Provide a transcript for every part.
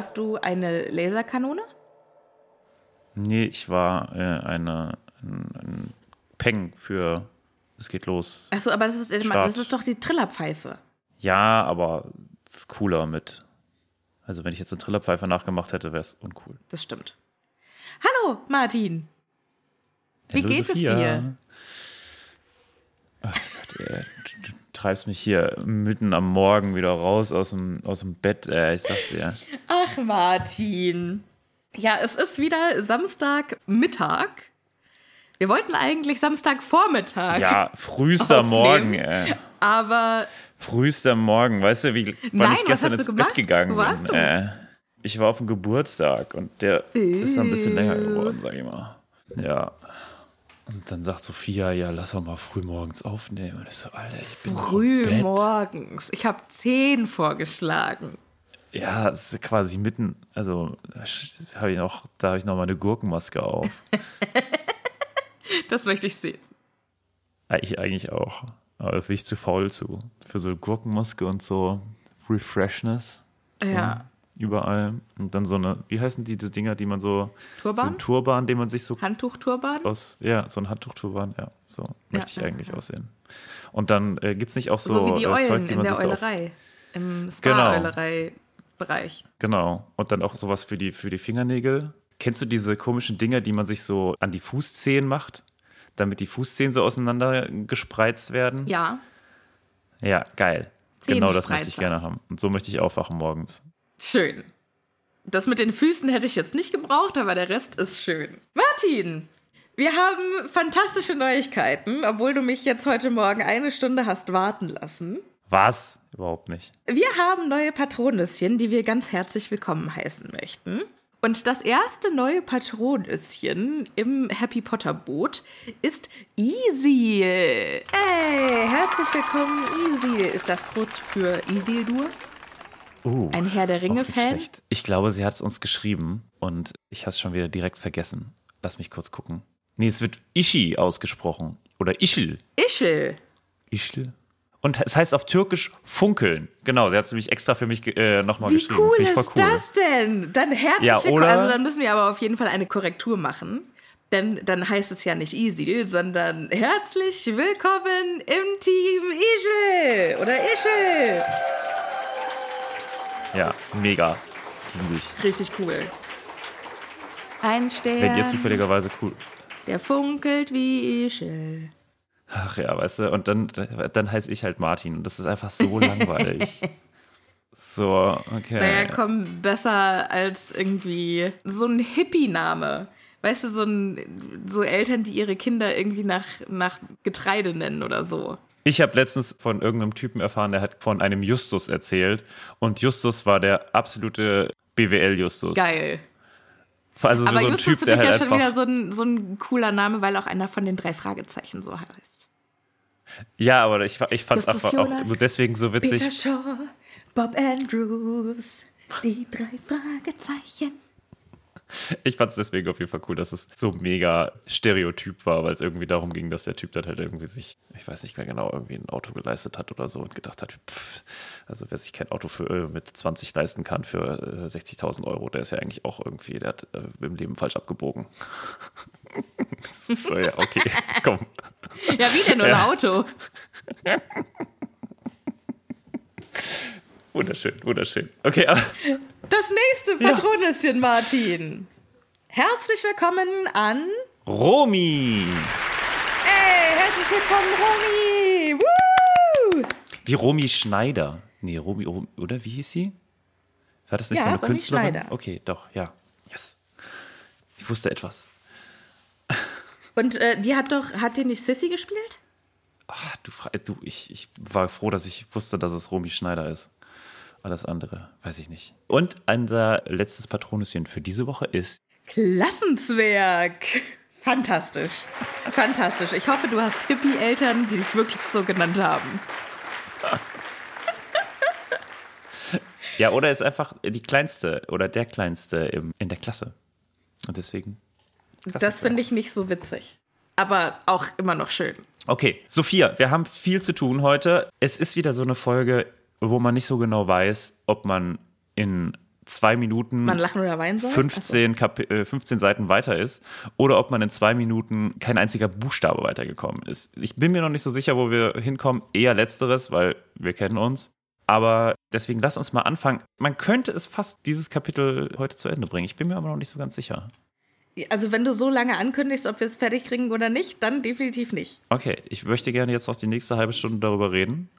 Warst du eine Laserkanone? Nee, ich war äh, eine, ein, ein Peng für Es geht los. Achso, aber das ist, das ist doch die Trillerpfeife. Ja, aber es ist cooler mit. Also, wenn ich jetzt eine Trillerpfeife nachgemacht hätte, wäre es uncool. Das stimmt. Hallo, Martin. Wie Hallo, geht Sophia. es dir? Ach Gott, ey, treibst mich hier mitten am Morgen wieder raus aus dem, aus dem Bett, ey, ich sag's dir. Ach, Martin. Ja, es ist wieder Samstagmittag. Wir wollten eigentlich Samstagvormittag. Ja, frühester. Morgen, ey. Aber Frühester Morgen, weißt du, wie wann Nein, ich gestern ins Bett gegangen bin? du? Äh, ich war auf dem Geburtstag und der ist dann ein bisschen länger geworden, sag ich mal. Ja. Und dann sagt Sophia, ja, lass doch mal früh morgens aufnehmen. Und ich so, Alter, ich bin früh morgens. Ich habe zehn vorgeschlagen. Ja, es ist quasi mitten, also habe ich noch, da habe ich noch mal eine Gurkenmaske auf. Das möchte ich sehen. ich eigentlich auch. Aber da bin ich zu faul zu. Für so Gurkenmaske und so Refreshness. So Ja. Überall. Und dann so eine, wie heißen die, die Dinger, die man so. So Turban? ein Turban, den man sich so Handtuchturban? aus. Ja, so ein Handtuchturban, ja. So möchte ich ja, eigentlich aussehen. Und dann äh, gibt es nicht auch so, So, wie die äh, Eulen Zeug, die in man der so auf, Eulerei. Im Genau. Spa-Eulerei-Bereich. Genau. Und dann auch sowas für die, für die Fingernägel. Kennst du diese komischen Dinger, die man sich so an die Fußzehen macht? Damit die Fußzehen so auseinander gespreizt werden? Ja, Ja, geil. Genau das möchte ich gerne haben. Und so möchte ich aufwachen morgens. Schön. Das mit den Füßen hätte ich jetzt nicht gebraucht, aber der Rest ist schön. Martin, wir haben fantastische Neuigkeiten, obwohl du mich jetzt heute Morgen eine Stunde hast warten lassen. Was? Überhaupt nicht. Wir haben neue Patronüschen, die wir ganz herzlich willkommen heißen möchten. Und das erste neue Patronüschen im Happy Potter Boot ist Isil. Ey, herzlich willkommen, Isil. Ist das kurz für Isildur? Uh, Ein Herr der Ringe-Fan? Ich glaube, sie hat es uns geschrieben und ich habe es schon wieder direkt vergessen. Lass mich kurz gucken. Nee, es wird Ishi ausgesprochen. Oder Ischl. Ischel. Ischl. Und es heißt auf Türkisch funkeln. Genau, sie hat es nämlich extra für mich äh, nochmal Wie geschrieben. cool Finde ich ist cool. das denn? Dann herzlich Ja, willkommen. Also dann müssen wir aber auf jeden Fall eine Korrektur machen. Denn dann heißt es ja nicht Isil, sondern herzlich willkommen im Team Ischel oder Ischel. Ja, mega. Liebe ich. Richtig cool. Ein Stern, Wenn ihr zufälligerweise cool. der funkelt wie Ischel. Ach ja, weißt du, und dann, dann heiße ich halt Martin und das ist einfach so langweilig. So, okay. Naja, komm, besser als irgendwie so ein Hippie-Name. Weißt du, so, ein, so Eltern, die ihre Kinder irgendwie nach, nach Getreide nennen oder so. Ich habe letztens von irgendeinem Typen erfahren, der hat von einem Justus erzählt und Justus war der absolute BWL-Justus. Geil. Also Aber so ein Justus Typ, der halt ja schon wieder so ein, so ein cooler Name, weil auch einer von den drei Fragezeichen so heißt. Ja, aber ich, ich fand es einfach auch Jonas, nur deswegen so Peter witzig. Shaw, Bob Andrews, die drei Fragezeichen. Ich fand es deswegen auf jeden Fall cool, dass es so mega Stereotyp war, weil es irgendwie darum ging, dass der Typ dann halt irgendwie sich, ich weiß nicht mehr genau, irgendwie ein Auto geleistet hat oder so und gedacht hat, pff, also wer sich kein Auto für, äh, mit 20 leisten kann für äh, 60.000 Euro, der ist ja eigentlich auch irgendwie, der hat äh, im Leben falsch abgebogen. Das ist so, ja, okay, komm. Ja, wie denn ohne Ja. Auto? Wunderschön, wunderschön. Okay, aber Das nächste Patronüschen, Martin. Herzlich willkommen an. Romy. Ey, herzlich willkommen, Romy. Woo! Wie Romy Schneider. Nee, Romy, Romy oder wie hieß sie? War das nicht Ja, so eine Romy Künstlerin? Schneider. Okay, doch, ja. Yes. Ich wusste etwas. Und äh, die hat doch, hat die nicht Sissy gespielt? Ah, du, du ich, ich war froh, dass ich wusste, dass es Romy Schneider ist. Alles andere weiß ich nicht. Und unser letztes Patronüschen für diese Woche ist Klassenzwerg. Fantastisch. Fantastisch. Ich hoffe, du hast Hippie-Eltern, die dich wirklich so genannt haben. Ja, oder ist einfach die kleinste oder der kleinste im, in der Klasse. Und deswegen. Das finde ich nicht so witzig. Aber auch immer noch schön. Okay, Sophia, wir haben viel zu tun heute. Es ist wieder so eine Folge, wo man nicht so genau weiß, ob man in zwei Minuten Man lachen oder weinen soll? 15, Kapi äh, 15 Seiten weiter ist oder ob man in zwei Minuten kein einziger Buchstabe weitergekommen ist. Ich bin mir noch nicht so sicher, wo wir hinkommen. Eher letzteres, weil wir kennen uns. Aber deswegen lass uns mal anfangen. Man könnte es fast dieses Kapitel heute zu Ende bringen. Ich bin mir aber noch nicht so ganz sicher. Also wenn du so lange ankündigst, ob wir es fertig kriegen oder nicht, dann definitiv nicht. Okay, ich möchte gerne jetzt noch die nächste halbe Stunde darüber reden.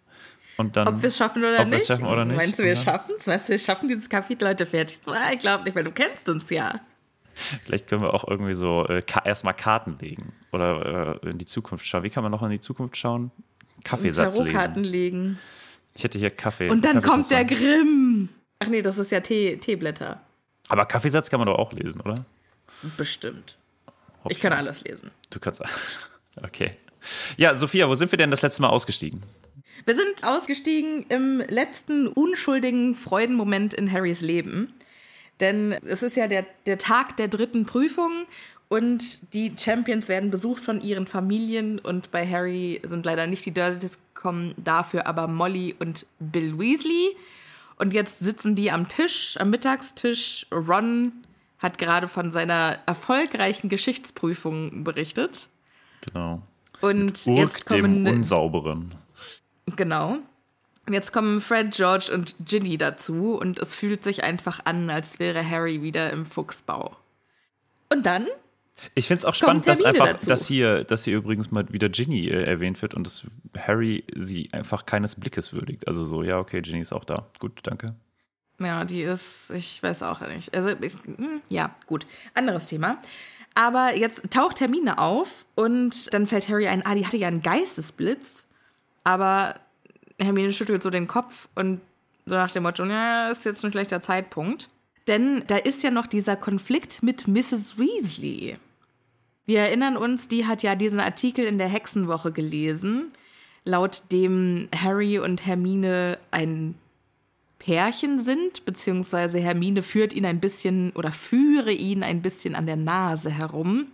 Und dann, Ob wir es schaffen oder ob nicht? schaffen oder nicht. Meinst du, wir Ja. schaffen es? Meinst du, wir schaffen dieses Kapitel heute fertig? zu- Ah, Ich glaube nicht, weil du kennst uns ja. Vielleicht können wir auch irgendwie so äh, ka- erstmal Karten legen oder äh, in die Zukunft schauen. Wie kann man noch in die Zukunft schauen? Kaffeesatz Tarotkarten lesen. legen. Ich hätte hier Kaffee. Und dann Kaffee kommt der. Grimm. Ach nee, das ist ja Tee, Teeblätter. Aber Kaffeesatz kann man doch auch lesen, oder? Bestimmt. Hoffe Ich kann alles lesen. Du kannst. Okay. Ja, Sophia, wo sind wir denn das letzte Mal ausgestiegen? Wir sind ausgestiegen im letzten unschuldigen Freudenmoment in Harrys Leben. Denn es ist ja der, der Tag der dritten Prüfung und die Champions werden besucht von ihren Familien und bei Harry sind leider nicht die Dursleys gekommen, dafür aber Molly und Bill Weasley. Und jetzt sitzen die am Tisch, am Mittagstisch. Ron hat gerade von seiner erfolgreichen Geschichtsprüfung berichtet. Genau. Und Urk, jetzt dem kommen Unsauberen. Genau. Und Jetzt kommen Fred, George und Ginny dazu und es fühlt sich einfach an, als wäre Harry wieder im Fuchsbau. Und dann? Ich finde es auch spannend, dass einfach, dazu. dass hier, dass hier übrigens mal wieder Ginny äh, erwähnt wird und dass Harry sie einfach keines Blickes würdigt. Also so, ja, okay, Ginny ist auch da. Gut, danke. Ja, die ist, ich weiß auch nicht. Also, ich, hm, ja, gut. Anderes Thema. Aber jetzt taucht Hermine auf und dann fällt Harry ein, ah, die hatte ja einen Geistesblitz. Aber Hermine schüttelt so den Kopf und so nach dem Motto, ja, ist jetzt ein schlechter Zeitpunkt. Denn da ist ja noch dieser Konflikt mit Mrs. Weasley. Wir erinnern uns, die hat ja diesen Artikel in der Hexenwoche gelesen, laut dem Harry und Hermine ein Pärchen sind, beziehungsweise Hermine führt ihn ein bisschen oder führe ihn ein bisschen an der Nase herum.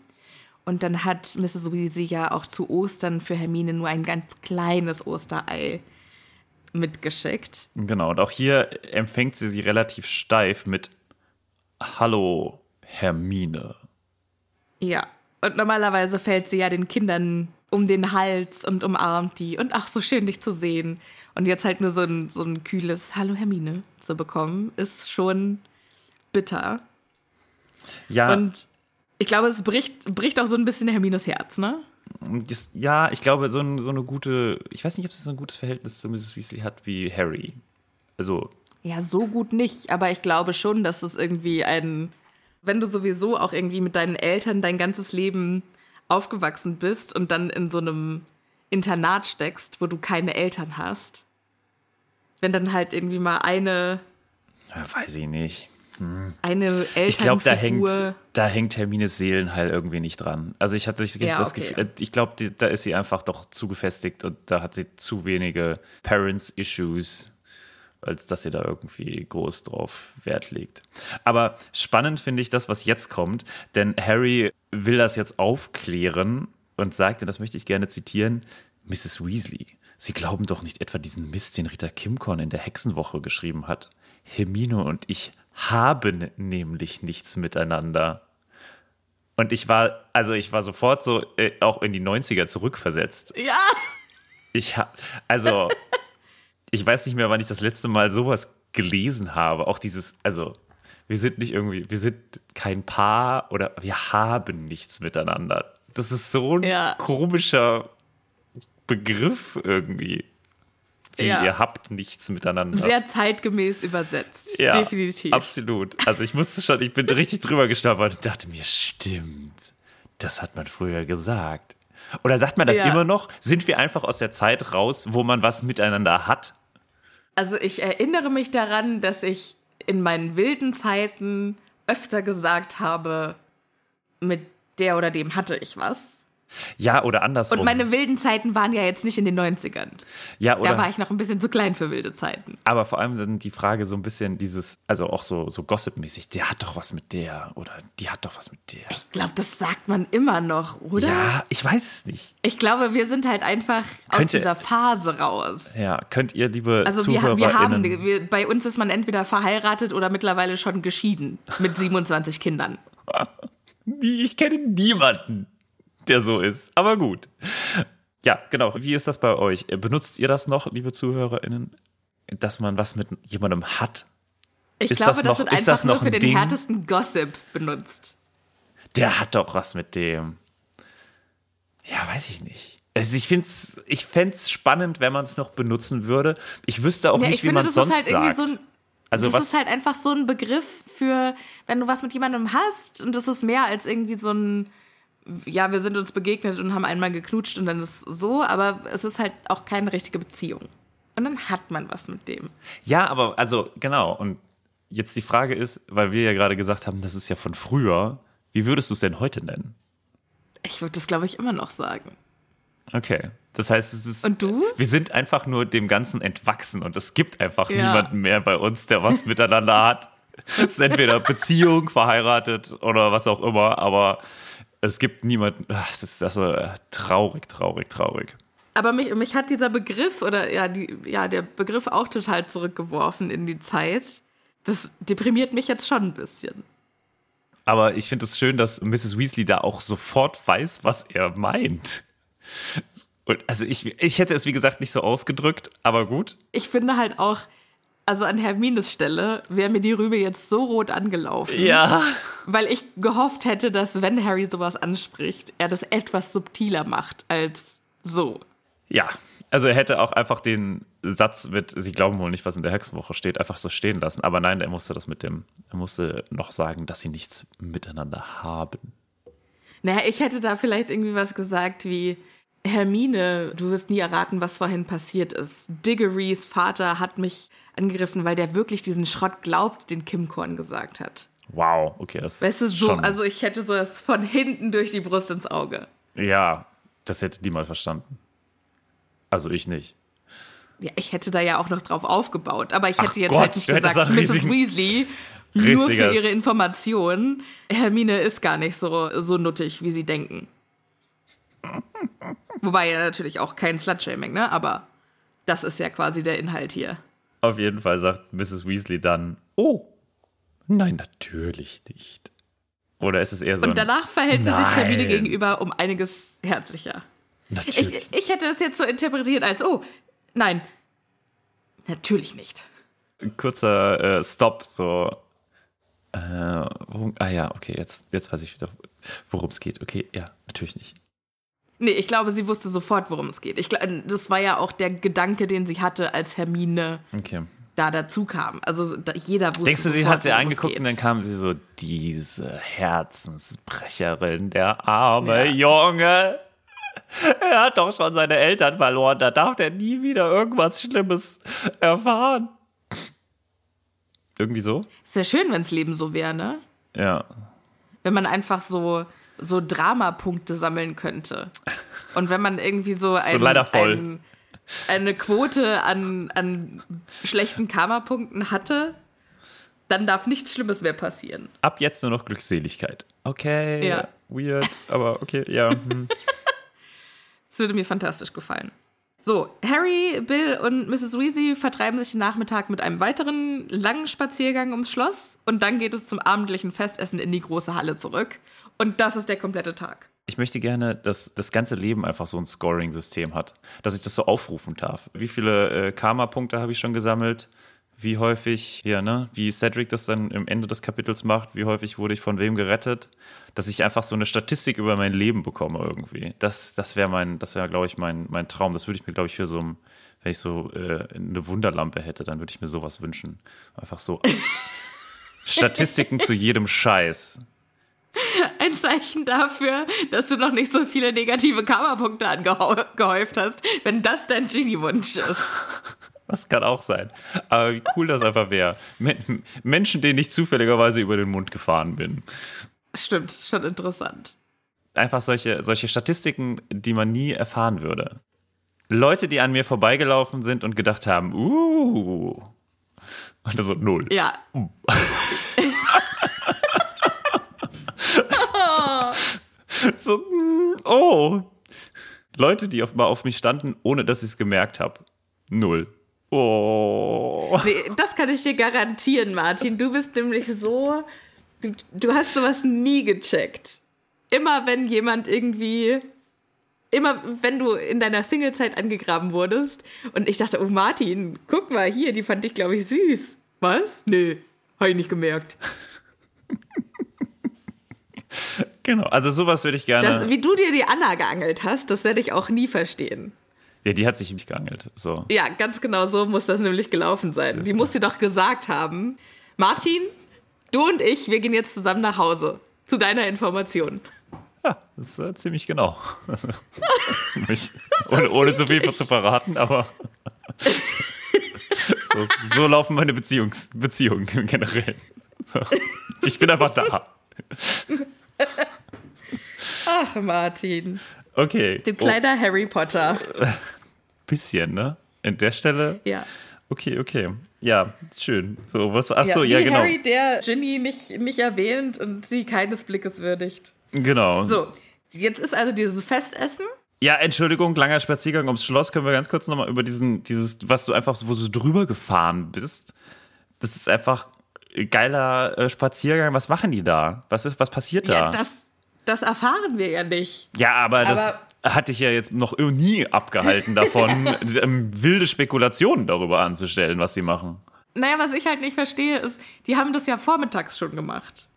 Und dann hat Mrs. Weasley ja auch zu Ostern für Hermine nur ein ganz kleines Osterei mitgeschickt. Genau, und auch hier empfängt sie sie relativ steif mit Hallo, Hermine. Ja. Und normalerweise fällt sie ja den Kindern um den Hals und umarmt die. Und ach, so schön, dich zu sehen. Und jetzt halt nur so ein, so ein kühles Hallo Hermine zu bekommen, ist schon bitter. Ja, Und ich glaube, es bricht, bricht auch so ein bisschen Hermines Herz, ne? das, ja, ich glaube, so, ein, so eine gute, ich weiß nicht, ob sie so ein gutes Verhältnis zu Mrs. Weasley hat wie Harry. Also, Ja, so gut nicht, aber ich glaube schon, dass es irgendwie ein, wenn du sowieso auch irgendwie mit deinen Eltern dein ganzes Leben aufgewachsen bist und dann in so einem Internat steckst, wo du keine Eltern hast, wenn dann halt irgendwie mal eine, ja, weiß ich nicht. Eine Elternfigur. Ich glaube, da hängt, da hängt Hermines Seelenheil irgendwie nicht dran. Also ich hatte das Ja, okay. Gefühl, äh, ich glaube, da ist sie einfach doch zu gefestigt und da hat sie zu wenige Parents-Issues, als dass sie da irgendwie groß drauf Wert legt. Aber spannend finde ich das, was jetzt kommt, denn Harry will das jetzt aufklären und sagt, und das möchte ich gerne zitieren, Mrs. Weasley, Sie glauben doch nicht etwa diesen Mist, den Ritter Kimcorn in der Hexenwoche geschrieben hat. Hermine und ich haben nämlich nichts miteinander. Und ich war, also ich war sofort so äh, auch in die 90er zurückversetzt. Ja, Ich ha also ich weiß nicht mehr, wann ich das letzte Mal sowas gelesen habe, auch dieses, also wir sind nicht irgendwie, wir sind kein Paar oder wir haben nichts miteinander. Das ist so ein Ja. komischer Begriff irgendwie. Wie, Ja. ihr habt nichts miteinander. Sehr zeitgemäß übersetzt. Ja, Definitiv. Absolut. Also ich musste schon, ich bin richtig drüber gestolpert und dachte mir, stimmt. Das hat man früher gesagt. Oder sagt man das Ja. immer noch? Sind wir einfach aus der Zeit raus, wo man was miteinander hat? Also ich erinnere mich daran, dass ich in meinen wilden Zeiten öfter gesagt habe, mit der oder dem hatte ich was. Ja, oder andersrum. Und meine wilden Zeiten waren ja jetzt nicht in den 90ern. ja, oder, Da war ich noch ein bisschen zu klein für wilde Zeiten. aber vor allem dann die Frage so ein bisschen dieses, also auch so, so gossipmäßig, der hat doch was mit der oder die hat doch was mit der. Ich glaube, das sagt man immer noch, oder? Ja, ich weiß es nicht. Ich glaube, wir sind halt einfach aus Könnte- dieser Phase raus. Ja, könnt ihr, liebe Also wir, wir haben, wir, bei uns ist man entweder verheiratet oder mittlerweile schon geschieden mit 27 Kindern. Ich kenne niemanden, der so ist. Aber gut. Ja, genau. Wie ist das bei euch? Benutzt ihr das noch, liebe ZuhörerInnen, dass man was mit jemandem hat? Ich Ist glaube, das das, noch- wird ist einfach das nur für ein den Ding? härtesten Gossip benutzt. Der hat doch was mit dem. Ja, weiß ich nicht. Also ich finde es ich fänd's spannend, wenn man es noch benutzen würde. Ich wüsste auch Ja, nicht, ich wie man es das sonst ist halt irgendwie sagt. so ein. also das ist halt einfach so ein Begriff für, wenn du was mit jemandem hast und das ist mehr als irgendwie so ein, ja, wir sind uns begegnet und haben einmal geknutscht und dann ist so, aber es ist halt auch keine richtige Beziehung. Und dann hat man was mit dem. ja, aber also genau. Und jetzt die Frage ist, weil wir ja gerade gesagt haben, das ist ja von früher. Wie würdest du es denn heute nennen? Ich würde das, glaube ich, immer noch sagen. Okay. Das heißt, es ist. Und du? Wir sind einfach nur dem Ganzen entwachsen und es gibt einfach Ja. niemanden mehr bei uns, der was miteinander hat. Es ist entweder Beziehung, verheiratet oder was auch immer, aber es gibt niemanden. Ach, Das ist also äh, traurig, traurig, traurig. Aber mich, mich hat dieser Begriff oder ja, die, ja, der Begriff auch total zurückgeworfen in die Zeit. Das deprimiert mich jetzt schon ein bisschen. Aber ich finde es schön, dass Mrs. Weasley da auch sofort weiß, was er meint. Und also ich, ich hätte es, wie gesagt, nicht so ausgedrückt, aber gut. Ich finde halt auch, also an Hermines Stelle wäre mir die Rübe jetzt so rot angelaufen. Ja. Weil ich gehofft hätte, dass wenn Harry sowas anspricht, er das etwas subtiler macht als so. Ja, also er hätte auch einfach den Satz mit, Sie glauben wohl nicht, was in der Hexenwoche steht, einfach so stehen lassen. Aber nein, er musste das mit dem, er musste noch sagen, dass sie nichts miteinander haben. Naja, ich hätte da vielleicht irgendwie was gesagt wie, Hermine, du wirst nie erraten, was vorhin passiert ist. Diggory's Vater hat mich angegriffen, weil der wirklich diesen Schrott glaubt, den Kim Korn gesagt hat. Wow, okay, das Weißt du, ist so, schon, also ich hätte so das von hinten durch die Brust ins Auge. ja, das hätte niemand verstanden. Also ich nicht. Ja, ich hätte da ja auch noch drauf aufgebaut, aber ich hätte Ach jetzt Gott, halt nicht gesagt, Mrs. Weasley, nur für ihre Information, Hermine ist gar nicht so, so nuttig, wie sie denken. Wobei ja natürlich auch kein Slutshaming, ne? Aber das ist ja quasi der Inhalt hier. Auf jeden Fall sagt Mrs. Weasley dann, oh, nein, natürlich nicht. Oder ist es eher so Und danach verhält sie sich. Hermine gegenüber um einiges herzlicher. natürlich. Ich, ich hätte es jetzt so interpretiert als, oh, nein, natürlich nicht. Kurzer äh, Stop, so. Äh, worum, ah ja, okay, jetzt, jetzt weiß ich wieder, worum es geht. Okay, ja, natürlich nicht. Nee, ich glaube, sie wusste sofort, worum es geht. Ich, das war ja auch der Gedanke, den sie hatte, als Hermine Okay. da dazu kam. Also da, jeder wusste Denkst du, sie sofort, hat sie angeguckt und dann kam sie so, diese Herzensbrecherin, der arme Ja. Junge. Er hat doch schon seine Eltern verloren, da darf er nie wieder irgendwas Schlimmes erfahren. Irgendwie so? Ist ja schön, wenns Leben so wäre, ne? Ja. Wenn man einfach so, so Dramapunkte sammeln könnte. Und wenn man irgendwie so, ein. Ein, eine Quote an, an schlechten Karma-Punkten hatte, dann darf nichts Schlimmes mehr passieren. Ab jetzt nur noch Glückseligkeit. Okay, Ja. weird, aber okay, ja. Hm. Das würde mir fantastisch gefallen. So, Harry, Bill und Mrs. Weasley vertreiben sich den Nachmittag mit einem weiteren langen Spaziergang ums Schloss und dann geht es zum abendlichen Festessen in die große Halle zurück. Und das ist der komplette Tag. Ich möchte gerne, dass das ganze Leben einfach so ein Scoring-System hat, dass ich das so aufrufen darf. Wie viele äh, Karma-Punkte habe ich schon gesammelt? wie häufig, hier, ne, wie Cedric das dann im Ende des Kapitels macht, wie häufig wurde ich von wem gerettet, dass ich einfach so eine Statistik über mein Leben bekomme irgendwie. Das, das wäre mein, das wäre, glaube ich, mein, mein Traum. Das würde ich mir, glaube ich, für so ein, wenn ich so äh, eine Wunderlampe hätte, dann würde ich mir sowas wünschen. Einfach so Statistiken zu jedem Scheiß. Ein Zeichen dafür, dass du noch nicht so viele negative Karma-Punkte angehäuft hast, wenn das dein Genie-Wunsch ist. Das kann auch sein. Aber wie cool das einfach wäre. Menschen, denen ich zufälligerweise über den Mund gefahren bin. Stimmt, schon interessant. Einfach solche, solche Statistiken, die man nie erfahren würde. Leute, die an mir vorbeigelaufen sind und gedacht haben, uh. Und so null. Ja. so, oh. Leute, die auf, mal auf mich standen, ohne dass ich es gemerkt habe. Null. Oh. Nee, das kann ich dir garantieren, Martin. Du bist nämlich so. Du, du hast sowas nie gecheckt. Immer wenn jemand irgendwie. Immer wenn du in deiner Singlezeit angegraben wurdest und ich dachte, oh Martin, guck mal hier, die fand ich, glaube ich, süß. Was? Nö, habe ich nicht gemerkt. Genau, also sowas würde ich gerne. Das, wie du dir die Anna geangelt hast, das werde ich auch nie verstehen. Ja, die hat sich nicht geangelt. So. Ja, ganz genau so muss das nämlich gelaufen sein. Die muss dir doch gesagt haben, Martin, du und ich, wir gehen jetzt zusammen nach Hause. Zu deiner Information. Ja, das ist äh, ziemlich genau. Mich, ohne, ohne zu viel zu verraten, aber so, so, laufen meine Beziehungs Beziehungen generell. Ich bin einfach da. Ach, Martin. Okay. Du kleiner oh. Harry Potter. Bisschen, ne? An der Stelle? Ja. Okay, okay. Ja, schön. So, was Ach so, ja, wie genau. Harry, der Ginny nicht, nicht erwähnt und sie keines Blickes würdigt. Genau. So, jetzt ist also dieses Festessen. Ja, Entschuldigung, langer Spaziergang ums Schloss. Können wir ganz kurz nochmal über diesen, dieses, was du einfach, wo du drüber gefahren bist. Das ist einfach geiler äh, Spaziergang. Was machen die da? Was ist, was passiert da? Ja, das, das erfahren wir ja nicht. Ja, aber, aber das hatte ich ja jetzt noch nie abgehalten davon, ähm, wilde Spekulationen darüber anzustellen, was sie machen. Naja, was ich halt nicht verstehe, ist, die haben das ja vormittags schon gemacht.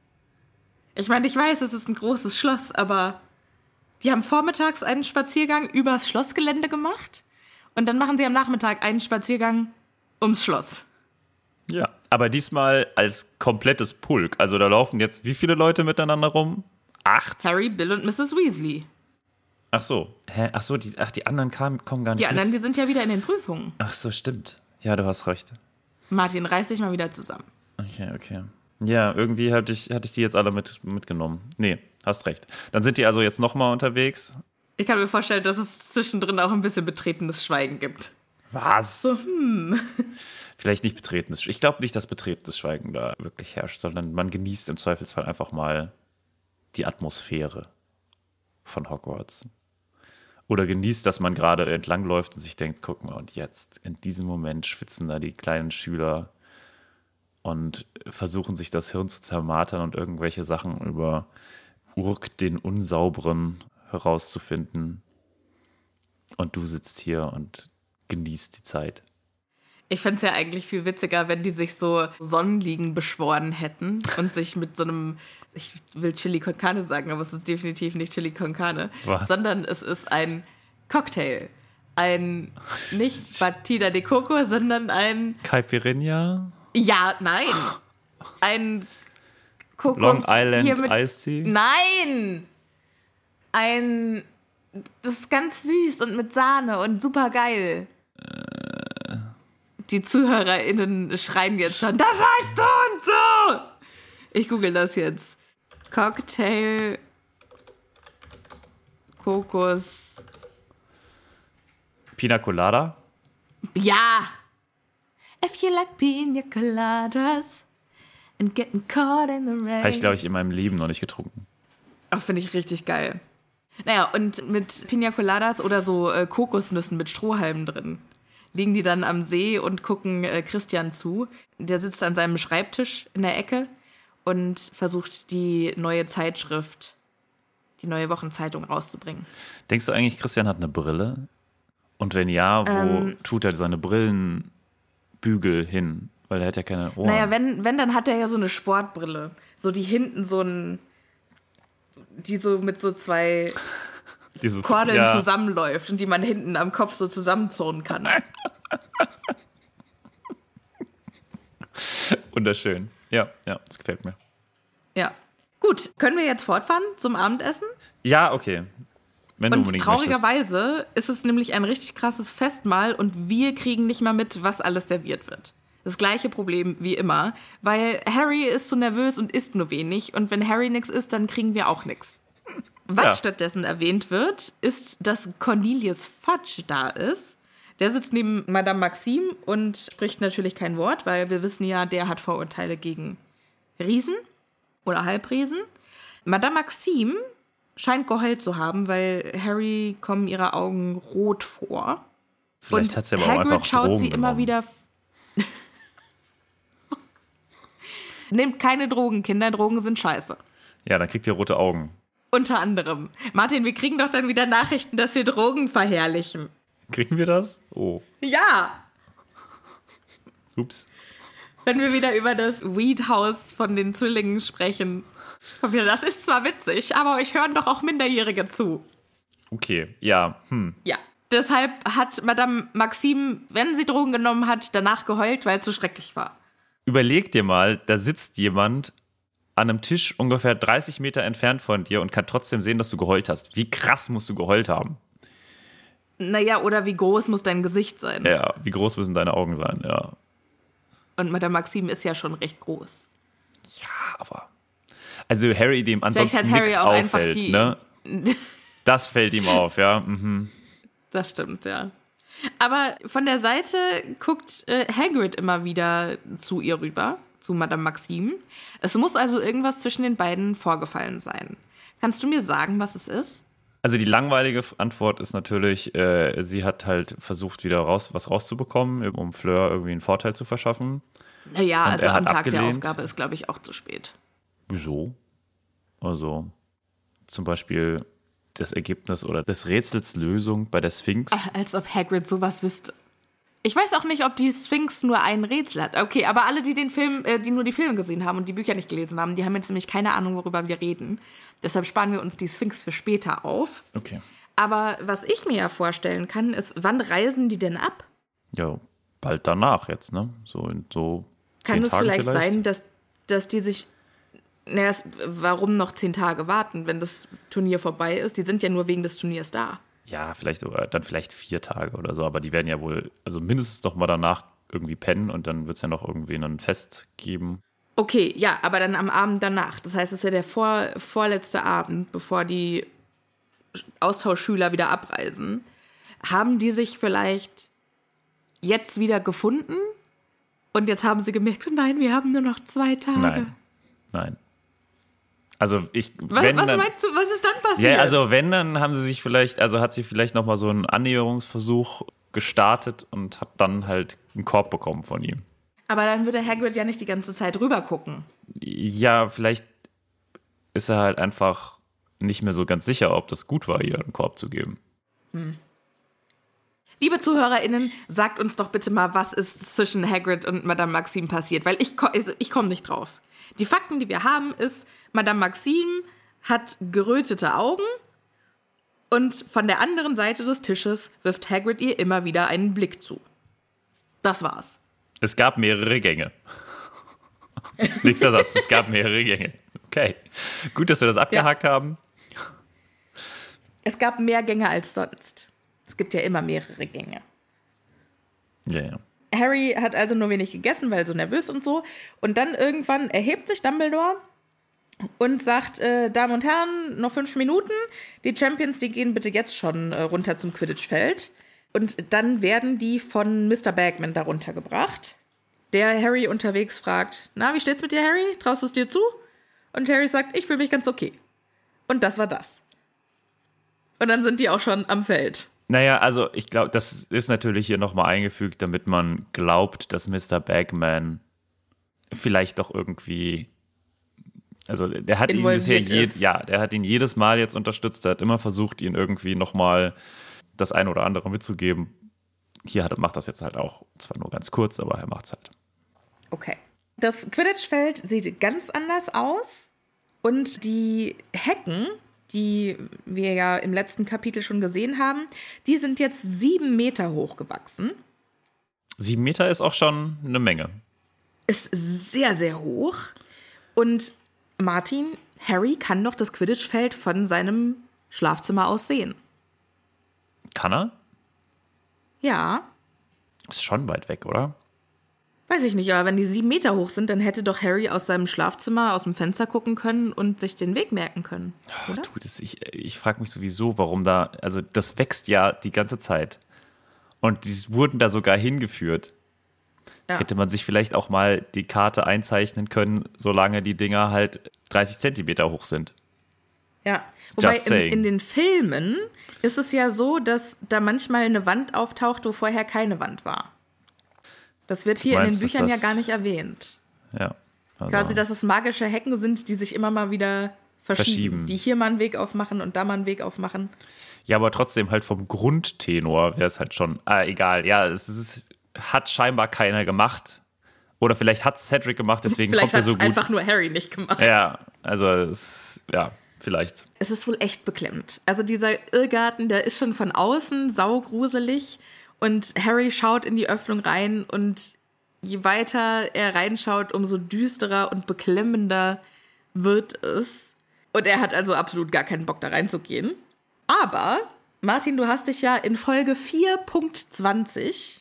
Ich meine, ich weiß, es ist ein großes Schloss, aber die haben vormittags einen Spaziergang übers Schlossgelände gemacht und dann machen sie am Nachmittag einen Spaziergang ums Schloss. Ja, aber diesmal als komplettes Pulk. Also da laufen jetzt wie viele Leute miteinander rum? Acht? Harry, Bill und Mrs. Weasley. Ach so. Hä? Ach so, die, ach, die anderen kamen, kommen gar nicht. Die anderen, mit. die sind ja wieder in den Prüfungen. Ach so, stimmt. Ja, du hast recht. Martin, reiß dich mal wieder zusammen. Okay, okay. Ja, irgendwie hatte ich, hatte ich die jetzt alle mit, mitgenommen. Nee, hast recht. Dann sind die also jetzt nochmal unterwegs. Ich kann mir vorstellen, dass es zwischendrin auch ein bisschen betretenes Schweigen gibt. Was? So, hm. Vielleicht nicht betretenes Schweigen. Ich glaube nicht, dass betretenes Schweigen da wirklich herrscht, sondern man genießt im Zweifelsfall einfach mal die Atmosphäre von Hogwarts. Oder genießt, dass man gerade entlangläuft und sich denkt, guck mal, und jetzt, in diesem Moment schwitzen da die kleinen Schüler und versuchen sich das Hirn zu zermartern und irgendwelche Sachen über Urk den Unsauberen herauszufinden. Und du sitzt hier und genießt die Zeit. Ich fände es ja eigentlich viel witziger, wenn die sich so Sonnenliegen beschworen hätten und sich mit so einem ich will Chili con Carne sagen, aber es ist definitiv nicht Chili con Carne, Was? sondern es ist ein Cocktail. Ein nicht Batida de Coco, sondern ein Caipirinha? Ja, nein. Ein Kokos Long Island Iced Tea? Nein! Ein das ist ganz süß und mit Sahne und super geil. Äh. Die ZuhörerInnen schreien jetzt schon, das heißt so und so! Ich google das jetzt. Cocktail Kokos Pina Colada? Ja. If you like Pina Coladas and getting caught in the rain. Habe ich, glaube ich, in meinem Leben noch nicht getrunken. Ach, finde ich richtig geil. Naja, und mit Pina Coladas oder so äh, Kokosnüssen mit Strohhalmen drin liegen die dann am See und gucken äh, Christian zu. Der sitzt an seinem Schreibtisch in der Ecke und versucht die neue Zeitschrift, die neue Wochenzeitung rauszubringen. Denkst du eigentlich, Christian hat eine Brille? Und wenn ja, wo ähm, tut er seine Brillenbügel hin? Weil er hat ja keine Ohren. Naja, wenn, wenn, dann hat er ja so eine Sportbrille. So die hinten so ein. Die so mit so zwei Diese, Kordeln ja. zusammenläuft und die man hinten am Kopf so zusammenzurren kann. Wunderschön. Ja, ja, das gefällt mir. Ja. Gut, können wir jetzt fortfahren zum Abendessen? Ja, okay. Wenn du Und traurigerweise ist es nämlich ein richtig krasses Festmahl und wir kriegen nicht mal mit, was alles serviert wird. Das gleiche Problem wie immer, weil Harry ist so nervös und isst nur wenig und wenn Harry nichts isst, dann kriegen wir auch nichts. Was Ja. stattdessen erwähnt wird, ist, dass Cornelius Fudge da ist. Der sitzt neben Madame Maxime und spricht natürlich kein Wort, weil wir wissen ja, der hat Vorurteile gegen Riesen oder Halbriesen. Madame Maxime scheint geheult zu haben, weil Harry kommen ihre Augen rot vor. Vielleicht und hat sie aber auch Hagrid einfach schaut Drogen sie immer genommen. wieder. Nehmt keine Drogen, Kinder. Drogen sind scheiße. Ja, dann kriegt ihr rote Augen. Unter anderem. Martin, wir kriegen doch dann wieder Nachrichten, dass wir Drogen verherrlichen. Kriegen wir das? Oh, Ja! ups. Wenn wir wieder über das Weed-Haus von den Zwillingen sprechen. Das ist zwar witzig, aber euch hören doch auch Minderjährige zu. Okay, ja, hm. Ja. Deshalb hat Madame Maxime, wenn sie Drogen genommen hat, danach geheult, weil es so schrecklich war. Überleg dir mal, da sitzt jemand an einem Tisch ungefähr 30 Meter entfernt von dir und kann trotzdem sehen, dass du geheult hast. Wie krass musst du geheult haben? Naja, oder wie groß muss dein Gesicht sein? Ja, wie groß müssen deine Augen sein? Ja, Und Madame Maxime ist ja schon recht groß. aber. Also Harry, dem ansonsten nichts auffällt, die- ne? Das fällt ihm auf, ja. Mhm. Das stimmt, ja. Aber von der Seite guckt äh, Hagrid immer wieder zu ihr rüber, zu Madame Maxime. Es muss also irgendwas zwischen den beiden vorgefallen sein. Kannst du mir sagen, was es ist? Also die langweilige Antwort ist natürlich, äh, sie hat halt versucht, wieder raus, was rauszubekommen, um Fleur irgendwie einen Vorteil zu verschaffen. Naja, Und also am Tag der abgelehnt. Aufgabe ist, glaube ich, auch zu spät. Wieso? Also zum Beispiel das Ergebnis oder des Rätsels Lösung bei der Sphinx. Als ob Hagrid sowas wüsste. Ich weiß auch nicht, ob die Sphinx nur ein Rätsel hat. Okay, aber alle, die den Film, äh, die nur die Filme gesehen haben und die Bücher nicht gelesen haben, die haben jetzt nämlich keine Ahnung, worüber wir reden. Deshalb sparen wir uns die Sphinx für später auf. Okay. Aber was ich mir ja vorstellen kann, ist, wann reisen die denn ab? Ja, bald danach jetzt, ne? So in so Kann es Tagen vielleicht, sein, dass, dass die sich. Naja, warum noch zehn Tage warten, wenn das Turnier vorbei ist? Die sind ja nur wegen des Turniers da. Ja, vielleicht dann vielleicht vier Tage oder so, aber die werden ja wohl, also mindestens noch mal danach irgendwie pennen und dann wird es ja noch irgendwie ein Fest geben. Okay, ja, aber dann am Abend danach. Das heißt, es ist ja der vor, vorletzte Abend, bevor die Austauschschüler wieder abreisen. Haben die sich vielleicht jetzt wieder gefunden? Und jetzt haben sie gemerkt, oh nein, wir haben nur noch zwei Tage. Nein. Nein. Also ich, Was, wenn was dann, meinst du, was ist dann passiert? Ja, also wenn, dann haben sie sich vielleicht, also hat sie vielleicht noch mal so einen Annäherungsversuch gestartet und hat dann halt einen Korb bekommen von ihm. aber dann würde Hagrid ja nicht die ganze Zeit rüber gucken. Ja, vielleicht ist er halt einfach nicht mehr so ganz sicher, ob das gut war, ihr einen Korb zu geben. Liebe ZuhörerInnen, sagt uns doch bitte mal, was ist zwischen Hagrid und Madame Maxime passiert, weil ich, ko- also ich komme nicht drauf. Die Fakten, die wir haben, ist, Madame Maxime hat gerötete Augen und von der anderen Seite des Tisches wirft Hagrid ihr immer wieder einen Blick zu. Das war's. Es gab mehrere Gänge. Nächster Satz, es gab mehrere Gänge. Okay. Gut, dass wir das abgehakt haben. Es gab mehr Gänge als sonst. Es gibt ja immer mehrere Gänge. Ja, ja. Harry hat also nur wenig gegessen, weil so nervös und so. Und dann irgendwann erhebt sich Dumbledore und sagt, äh, Damen und Herren, noch fünf Minuten. Die Champions, die gehen bitte jetzt schon äh, runter zum Quidditch-Feld. Und dann werden die von Mr. Bagman darunter gebracht, der Harry unterwegs fragt, na, wie steht's mit dir, Harry? Traust du es dir zu? Und Harry sagt, ich fühle mich ganz okay. Und das war das. Und dann sind die auch schon am Feld. Naja, also ich glaube, das ist natürlich hier nochmal eingefügt, damit man glaubt, dass Mr. Bagman vielleicht doch irgendwie. Also der hat ihn bisher je, ja, der hat ihn jedes Mal jetzt unterstützt, der hat immer versucht, ihn irgendwie nochmal das ein oder andere mitzugeben. Hier hat, macht das jetzt halt auch, zwar nur ganz kurz, aber er macht's halt. Okay. Das Quidditch-Feld sieht ganz anders aus und die Hecken, die wir ja im letzten Kapitel schon gesehen haben, die sind jetzt sieben Meter hoch gewachsen. Sieben Meter ist auch schon eine Menge. Ist sehr, sehr hoch. Und Martin, Harry kann doch das Quidditch-Feld von seinem Schlafzimmer aus sehen. Kann er? Ja. Ist schon weit weg, oder? Weiß ich nicht, aber wenn die sieben Meter hoch sind, dann hätte doch Harry aus seinem Schlafzimmer aus dem Fenster gucken können und sich den Weg merken können. Oder? Du, das, ich ich frage mich sowieso, warum da, also das wächst ja die ganze Zeit. Und die wurden da sogar hingeführt. Ja. Hätte man sich vielleicht auch mal die Karte einzeichnen können, solange die Dinger halt 30 Zentimeter hoch sind. Ja, wobei in, in den Filmen ist es ja so, dass da manchmal eine Wand auftaucht, wo vorher keine Wand war. Das wird hier in meinst, den dass Büchern ja das- gar nicht erwähnt. Ja. Also, Quasi, dass es magische Hecken sind, die sich immer mal wieder verschieben. Verschieben. Die hier mal einen Weg aufmachen und da mal einen Weg aufmachen. ja, aber trotzdem halt vom Grundtenor wäre es halt schon, ah, egal. Ja, es ist, hat scheinbar keiner gemacht. Oder vielleicht hat Cedric gemacht, deswegen Vielleicht kommt er hat so es gut. einfach nur Harry nicht gemacht. Ja, also es, ja, vielleicht. Es ist wohl echt beklemmt. Also dieser Irrgarten, der ist schon von außen saugruselig und Harry schaut in die Öffnung rein und je weiter er reinschaut, umso düsterer und beklemmender wird es. Und er hat also absolut gar keinen Bock da reinzugehen. Aber, Martin, du hast dich ja in Folge 4.20,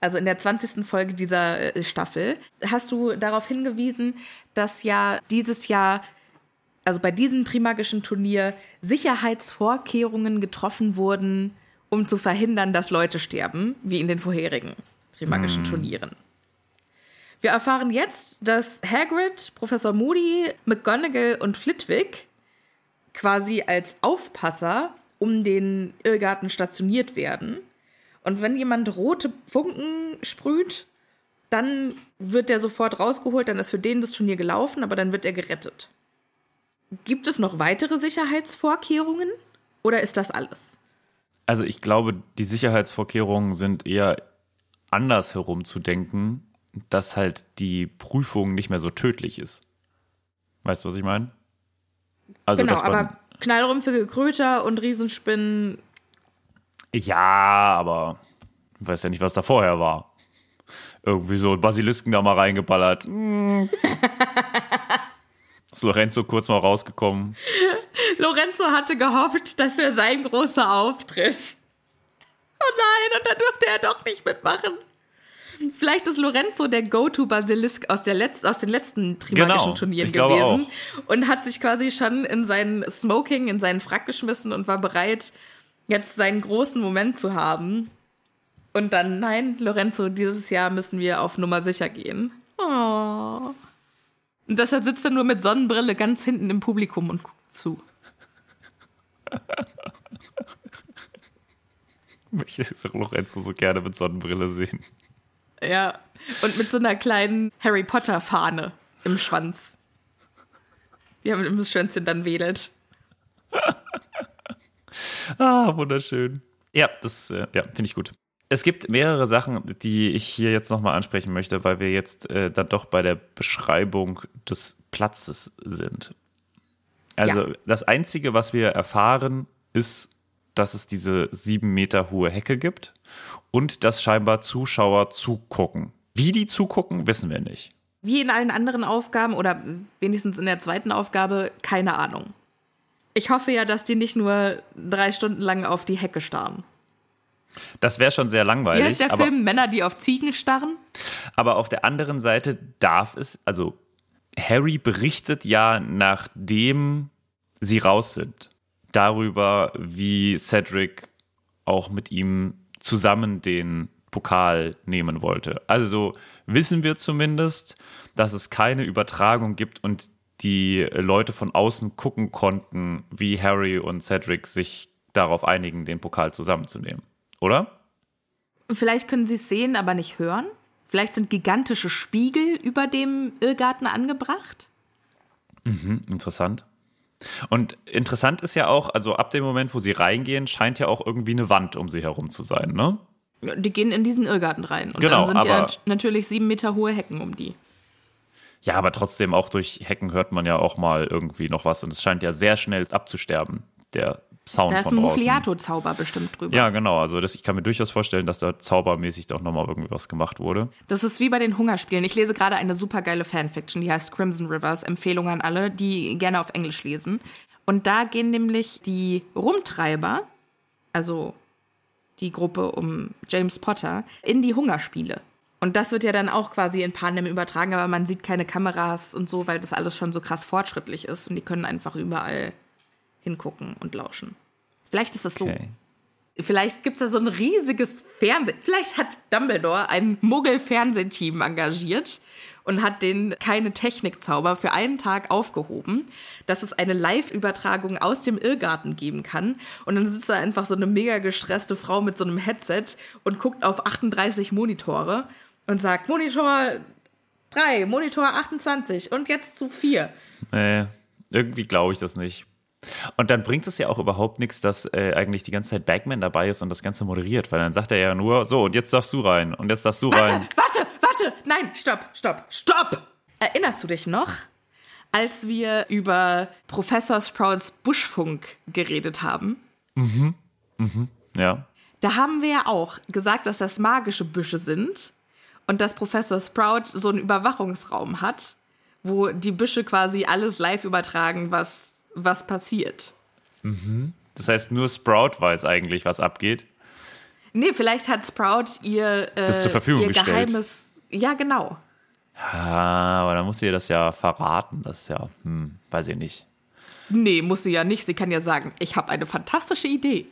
also in der 20. Folge dieser äh, Staffel, hast du darauf hingewiesen, dass ja dieses Jahr also bei diesem Trimagischen Turnier Sicherheitsvorkehrungen getroffen wurden, um zu verhindern, dass Leute sterben, wie in den vorherigen Trimagischen Turnieren. Wir erfahren jetzt, dass Hagrid, Professor Moody, McGonagall und Flitwick quasi als Aufpasser um den Irrgarten stationiert werden. Und wenn jemand rote Funken sprüht, dann wird der sofort rausgeholt, dann ist für den das Turnier gelaufen, aber dann wird er gerettet. Gibt es noch weitere Sicherheitsvorkehrungen oder ist das alles? Also ich glaube, die Sicherheitsvorkehrungen sind eher andersherum zu denken, dass halt die Prüfung nicht mehr so tödlich ist. Weißt du, was ich meine? Also, genau, aber knallrumpfige Kröter und Riesenspinnen, ja, aber ich weiß ja nicht, was da vorher war. Irgendwie so Basilisken da mal reingeballert. Mm. Ist Lorenzo kurz mal rausgekommen. Lorenzo hatte gehofft, das wäre sein großer Auftritt. Oh nein, und da durfte er doch nicht mitmachen. Vielleicht ist Lorenzo der Go-To-Basilisk aus, der Letz-, aus den letzten Trimagischen Genau, Turnieren gewesen und hat sich quasi schon in seinen Smoking, in seinen Frack geschmissen und war bereit, jetzt seinen großen Moment zu haben. Und dann, nein, Lorenzo, dieses Jahr müssen wir auf Nummer sicher gehen. Oh. Und deshalb sitzt er nur mit Sonnenbrille ganz hinten im Publikum und guckt zu. Ich möchte Lorenzo so gerne mit Sonnenbrille sehen. Ja. Und mit so einer kleinen Harry Potter-Fahne im Schwanz. Die haben im Schwänzchen dann wedelt. Ah, wunderschön. Ja, das äh, ja, finde ich gut. Es gibt mehrere Sachen, die ich hier jetzt nochmal ansprechen möchte, weil wir jetzt äh, dann doch bei der Beschreibung des Platzes sind. Also Ja. das Einzige, was wir erfahren, ist, dass es diese sieben Meter hohe Hecke gibt und dass scheinbar Zuschauer zugucken. Wie die zugucken, wissen wir nicht. Wie in allen anderen Aufgaben oder wenigstens in der zweiten Aufgabe, keine Ahnung. Ich hoffe ja, dass die nicht nur drei Stunden lang auf die Hecke starren. Das wäre schon sehr Wie langweilig. heißt der aber Film Männer, die auf Ziegen starren? Aber auf der anderen Seite darf es, also Harry berichtet ja, nachdem sie raus sind, darüber, wie Cedric auch mit ihm zusammen den Pokal nehmen wollte. Also wissen wir zumindest, dass es keine Übertragung gibt und die Leute von außen gucken konnten, wie Harry und Cedric sich darauf einigen, den Pokal zusammenzunehmen. Oder? Vielleicht können sie es sehen, aber nicht hören. Vielleicht sind gigantische Spiegel über dem Irrgarten angebracht. Interessant. Und interessant ist ja auch, also ab dem Moment, wo sie reingehen, scheint ja auch irgendwie eine Wand um sie herum zu sein, ne? Die gehen in diesen Irrgarten rein. Und Genau, dann sind ja natürlich sieben Meter hohe Hecken um die. Ja, aber trotzdem, auch durch Hecken hört man ja auch mal irgendwie noch was. Und es scheint ja sehr schnell abzusterben, der Sound Da ist ein. Muffliato-Zauber bestimmt drüber. Ja, genau. Also das, ich kann mir durchaus vorstellen, dass da zaubermäßig doch nochmal irgendwie was gemacht wurde. Das ist wie bei den Hungerspielen. Ich lese gerade eine supergeile Fanfiction, die heißt Crimson Rivers. Empfehlung an alle, die gerne auf Englisch lesen. Und da gehen nämlich die Rumtreiber, also die Gruppe um James Potter, in die Hungerspiele. Und das wird ja dann auch quasi in Panem übertragen, aber man sieht keine Kameras und so, weil das alles schon so krass fortschrittlich ist und die können einfach überall hingucken und lauschen. Vielleicht ist das so. Okay. Vielleicht gibt es da so ein riesiges Fernseh. Vielleicht hat Dumbledore ein Muggel-Fernsehteam engagiert und hat den keine Technikzauber für einen Tag aufgehoben, dass es eine Live-Übertragung aus dem Irrgarten geben kann. Und dann sitzt da einfach so eine mega gestresste Frau mit so einem Headset und guckt auf 38 Monitore und sagt: Monitor 3, Monitor 28 und jetzt zu 4. Nee, irgendwie glaube ich das nicht. Und dann bringt es ja auch überhaupt nichts, dass äh, eigentlich die ganze Zeit Bagman dabei ist und das Ganze moderiert, weil dann sagt er ja nur, so, und jetzt darfst du rein und jetzt darfst du Warte, rein. warte, warte! Nein, stopp, stopp, stopp! Erinnerst du dich noch, als wir über Professor Sprouts Buschfunk geredet haben? Ja. Da haben wir ja auch gesagt, dass das magische Büsche sind und dass Professor Sprout so einen Überwachungsraum hat, wo die Büsche quasi alles live übertragen, was, was passiert. Das heißt, nur Sprout weiß eigentlich, was abgeht. Nee, vielleicht hat Sprout ihr, äh, Das zur Verfügung ihr gestellt. geheimes. Ja, genau. Ah, aber dann muss sie ihr das ja verraten. Das ist ja, hm, weiß ich nicht. Nee, muss sie ja nicht. Sie kann ja sagen, ich habe eine fantastische Idee.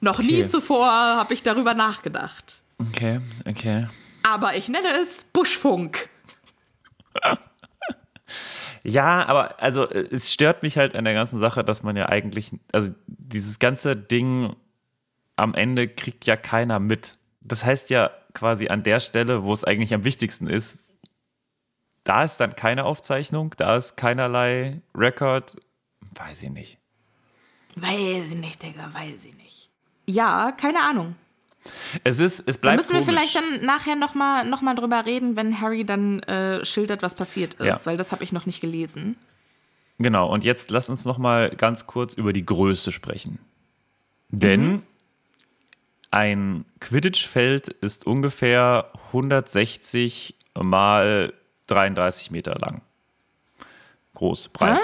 Noch nie Okay. zuvor habe ich darüber nachgedacht. Okay, okay. Aber ich nenne es Buschfunk. Ja, aber also äh, es stört mich halt an der ganzen Sache, dass man ja eigentlich, also dieses ganze Ding am Ende kriegt ja keiner mit. Das heißt ja quasi an der Stelle, wo es eigentlich am wichtigsten ist, da ist dann keine Aufzeichnung, da ist keinerlei Record, weiß ich nicht. Weiß ich nicht, Digga, weiß ich nicht. Ja, keine Ahnung. Es ist, es Da bleibt müssen wir komisch. vielleicht dann nachher nochmal noch mal drüber reden, wenn Harry dann äh, schildert, was passiert ist, Ja. weil das habe ich noch nicht gelesen. Genau, und jetzt lass uns noch mal ganz kurz über die Größe sprechen. Denn ein Quidditch-Feld ist ungefähr 160 mal 33 Meter lang. Groß, breit. Hä?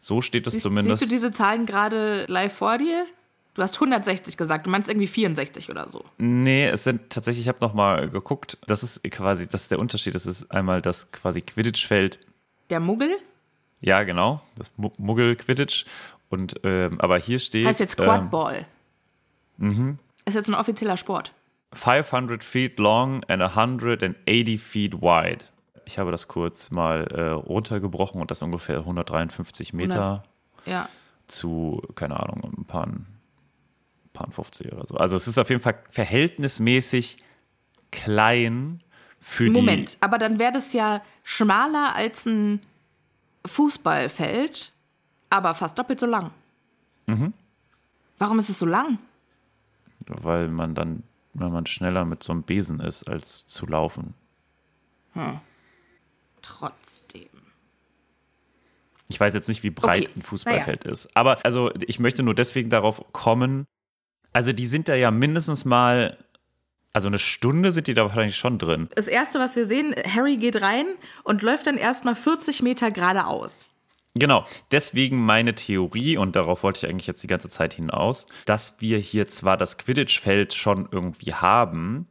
So steht es Siehst, zumindest. siehst du diese Zahlen gerade live vor dir? Du hast 160 gesagt, du meinst irgendwie 64 oder so. Nee, es sind tatsächlich, ich habe noch mal geguckt, das ist quasi, das ist der Unterschied. Das ist einmal das quasi Quidditch-Feld Der Muggel Ja, genau, das Mu- Muggel-Quidditch. Und ähm, aber hier steht heißt jetzt ähm, Quadball. Ist jetzt ein offizieller Sport. 500 feet long and 180 feet wide. Ich habe das kurz mal äh, runtergebrochen und das ungefähr 153 Meter Ja. zu, keine Ahnung, ein paar 50 oder so. Also es ist auf jeden Fall verhältnismäßig klein für Moment, aber dann wäre das ja schmaler als ein Fußballfeld, aber fast doppelt so lang. Mhm. Warum ist es so lang? die, weil man dann, wenn man schneller mit so einem Besen ist, als zu laufen. Trotzdem. Ich weiß jetzt nicht, wie breit Okay, ein Fußballfeld ist. Aber also ich möchte nur deswegen darauf kommen. Also die sind da ja mindestens mal, also eine Stunde sind die da wahrscheinlich schon drin. Das erste, was wir sehen, Harry geht rein und läuft dann erstmal 40 Meter geradeaus. Genau, deswegen meine Theorie, und darauf wollte ich eigentlich jetzt die ganze Zeit hinaus, dass wir hier zwar das Quidditch-Feld schon irgendwie haben,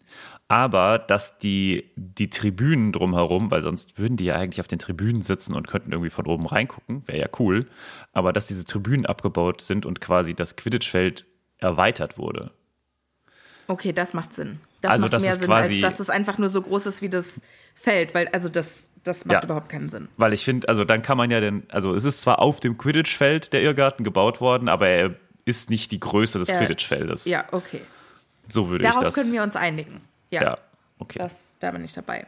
aber dass die, die Tribünen drumherum, weil sonst würden die ja eigentlich auf den Tribünen sitzen und könnten irgendwie von oben reingucken, wäre ja cool, aber dass diese Tribünen abgebaut sind und quasi das Quidditch-Feld erweitert wurde. Okay, das macht Sinn. Das Also macht das mehr ist Sinn, quasi- als dass es einfach nur so groß ist wie das Feld, weil also das, das macht Ja. überhaupt keinen Sinn. Weil ich finde, also dann kann man ja denn, also es ist zwar auf dem Quidditch-Feld der Irrgarten gebaut worden, aber er ist nicht die Größe des Ja. Quidditch-Feldes. Ja, okay. So würde Darauf ich das. können wir uns einigen. Ja, ja, okay. das, da bin ich dabei.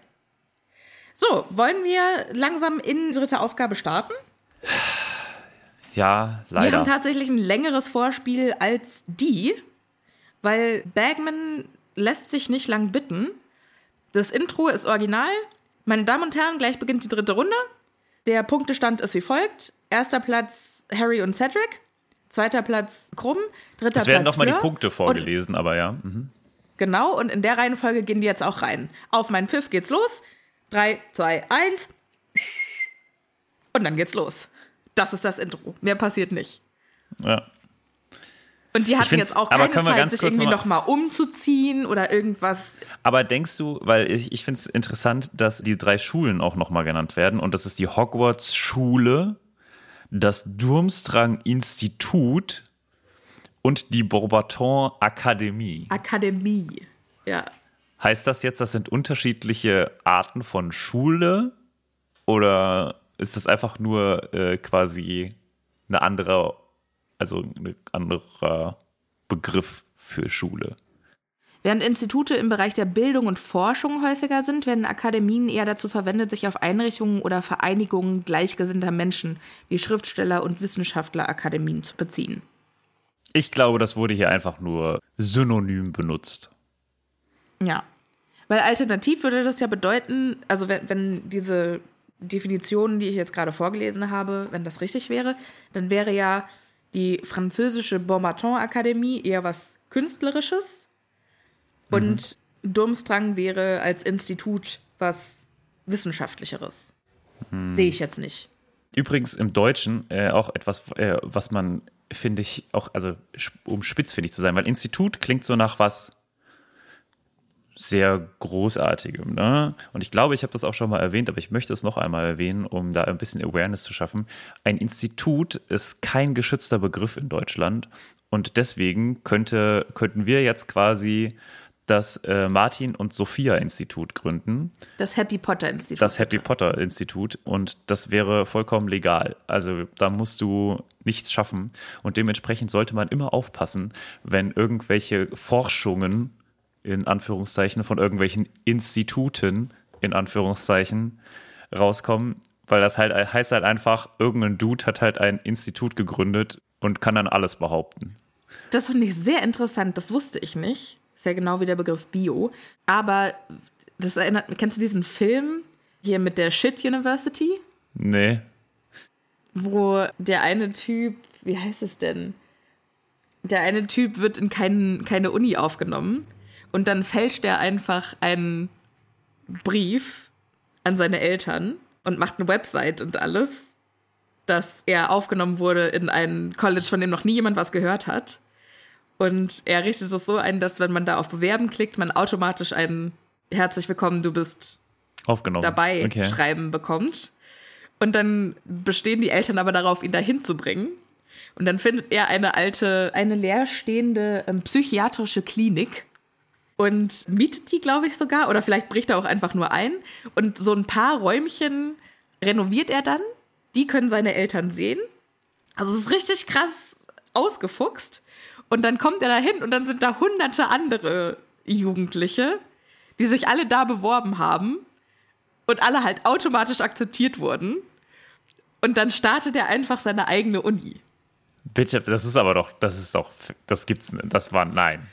So, wollen wir langsam in dritte Aufgabe starten? Ja, Wir haben leider. tatsächlich ein längeres Vorspiel als die, weil Bagman lässt sich nicht lang bitten. Das Intro ist original. Meine Damen und Herren, gleich beginnt die dritte Runde. Der Punktestand ist wie folgt. Erster Platz Harry und Cedric. Zweiter Platz Krumm. Dritter Platz Es werden nochmal die. Punkte vorgelesen, aber ja. Mhm. Genau, und in der Reihenfolge gehen die jetzt auch rein. Auf meinen Pfiff geht's los. Drei, zwei, eins. Und dann geht's los. Das ist das Intro. Mehr passiert nicht. ja. Und die hatten jetzt auch keine Zeit, sich irgendwie noch nochmal umzuziehen oder irgendwas. Aber denkst du, weil ich, ich finde es interessant, dass die drei Schulen auch nochmal genannt werden und das ist die Hogwarts-Schule, das Durmstrang-Institut und die Bourbaton-Akademie. Akademie. Ja. Heißt das jetzt, das sind unterschiedliche Arten von Schule oder ist das einfach nur äh, quasi eine andere, also ein anderer Begriff für Schule? Während Institute im Bereich der Bildung und Forschung häufiger sind, werden Akademien eher dazu verwendet, sich auf Einrichtungen oder Vereinigungen gleichgesinnter Menschen wie Schriftsteller und Wissenschaftlerakademien zu beziehen. Ich glaube, das wurde hier einfach nur synonym benutzt. Ja. Weil alternativ würde das ja bedeuten, also wenn, wenn diese Definitionen, die ich jetzt gerade vorgelesen habe, wenn das richtig wäre, dann wäre ja die französische Beaumaton-Akademie eher was Künstlerisches und Durmstrang wäre als Institut was Wissenschaftlicheres. Sehe ich jetzt nicht. Übrigens im Deutschen äh, auch etwas, äh, was man, finde ich, auch, also um spitzfindig zu sein, weil Institut klingt so nach was sehr Großartigem. Ne? Und ich glaube, ich habe das auch schon mal erwähnt, aber ich möchte es noch einmal erwähnen, um da ein bisschen Awareness zu schaffen. Ein Institut ist kein geschützter Begriff in Deutschland und deswegen könnte, könnten wir jetzt quasi das äh, Martin und Sophia Institut gründen. Das Happy Potter Institut. das Happy Potter Institut und das wäre vollkommen legal. Also da musst du nichts schaffen und dementsprechend sollte man immer aufpassen, wenn irgendwelche Forschungen in Anführungszeichen von irgendwelchen Instituten in Anführungszeichen rauskommen, weil das halt heißt halt einfach, irgendein Dude hat halt ein Institut gegründet und kann dann alles behaupten. Das finde ich sehr interessant, das wusste ich nicht. Ist ja genau wie der Begriff Bio. Aber das erinnert kennst du diesen Film hier mit der Shit University? Nee. Wo der eine Typ, wie heißt es denn? Der eine Typ wird in kein, keine Uni aufgenommen und dann fälscht er einfach einen Brief an seine Eltern und macht eine Website und alles, dass er aufgenommen wurde in ein College, von dem noch nie jemand was gehört hat. Und er richtet es so ein, dass wenn man da auf Bewerben klickt, man automatisch ein Herzlich willkommen, du bist Aufgenommen. dabei Okay. schreiben bekommt. Und dann bestehen die Eltern aber darauf, ihn dahin zu bringen. Und dann findet er eine alte, eine leerstehende ähm, psychiatrische Klinik und mietet die, glaube ich, sogar. Oder vielleicht bricht er auch einfach nur ein. Und so ein paar Räumchen renoviert er dann. Die können seine Eltern sehen. Also es ist richtig krass ausgefuchst. Und dann kommt er da hin und dann sind da hunderte andere Jugendliche, die sich alle da beworben haben und alle halt automatisch akzeptiert wurden. Und dann startet er einfach seine eigene Uni. Bitte, das ist aber doch, das ist doch, das gibt's, das war, nein.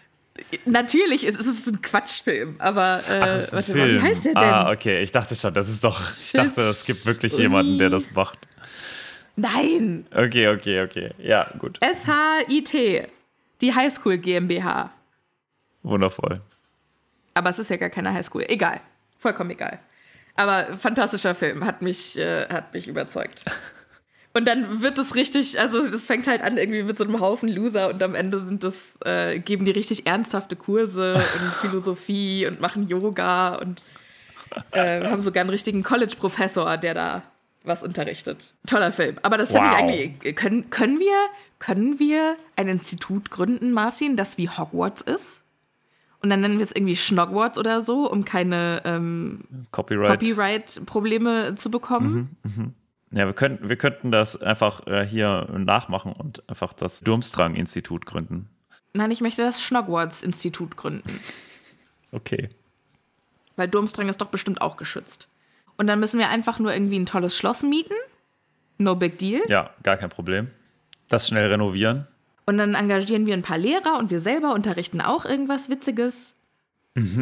Natürlich ist es ist ein Quatschfilm, aber äh, Ach, ist ein warte Film. mal, wie heißt der denn? Ah, okay. Ich dachte schon, das ist doch. Ich dachte, es gibt wirklich jemanden, der das macht. Nein, Okay, okay, okay. Ja, gut. SHIT, die Highschool GmbH. Wundervoll. Aber es ist ja gar keine Highschool. Egal, vollkommen egal. Aber fantastischer Film, hat mich, äh, hat mich überzeugt. Und dann wird es richtig, also das fängt halt an irgendwie mit so einem Haufen Loser und am Ende sind das, äh, geben die richtig ernsthafte Kurse und Philosophie und machen Yoga und äh, haben sogar einen richtigen College-Professor, der da was unterrichtet. Toller Film. Aber das finde Wow. ich eigentlich, können, können wir, können wir ein Institut gründen, Martin, das wie Hogwarts ist? Und dann nennen wir es irgendwie Schnogwarts oder so, um keine ähm, Copyright. Copyright-Probleme zu bekommen. Ja, wir könnten, wir könnten das einfach äh, hier nachmachen und einfach das Durmstrang-Institut gründen. Nein, ich möchte das Schnogwarts-Institut gründen. Okay. Weil Durmstrang ist doch bestimmt auch geschützt. Und dann müssen wir einfach nur irgendwie ein tolles Schloss mieten. No big deal. Ja, gar kein Problem. Das schnell renovieren. Und dann engagieren wir ein paar Lehrer und wir selber unterrichten auch irgendwas Witziges.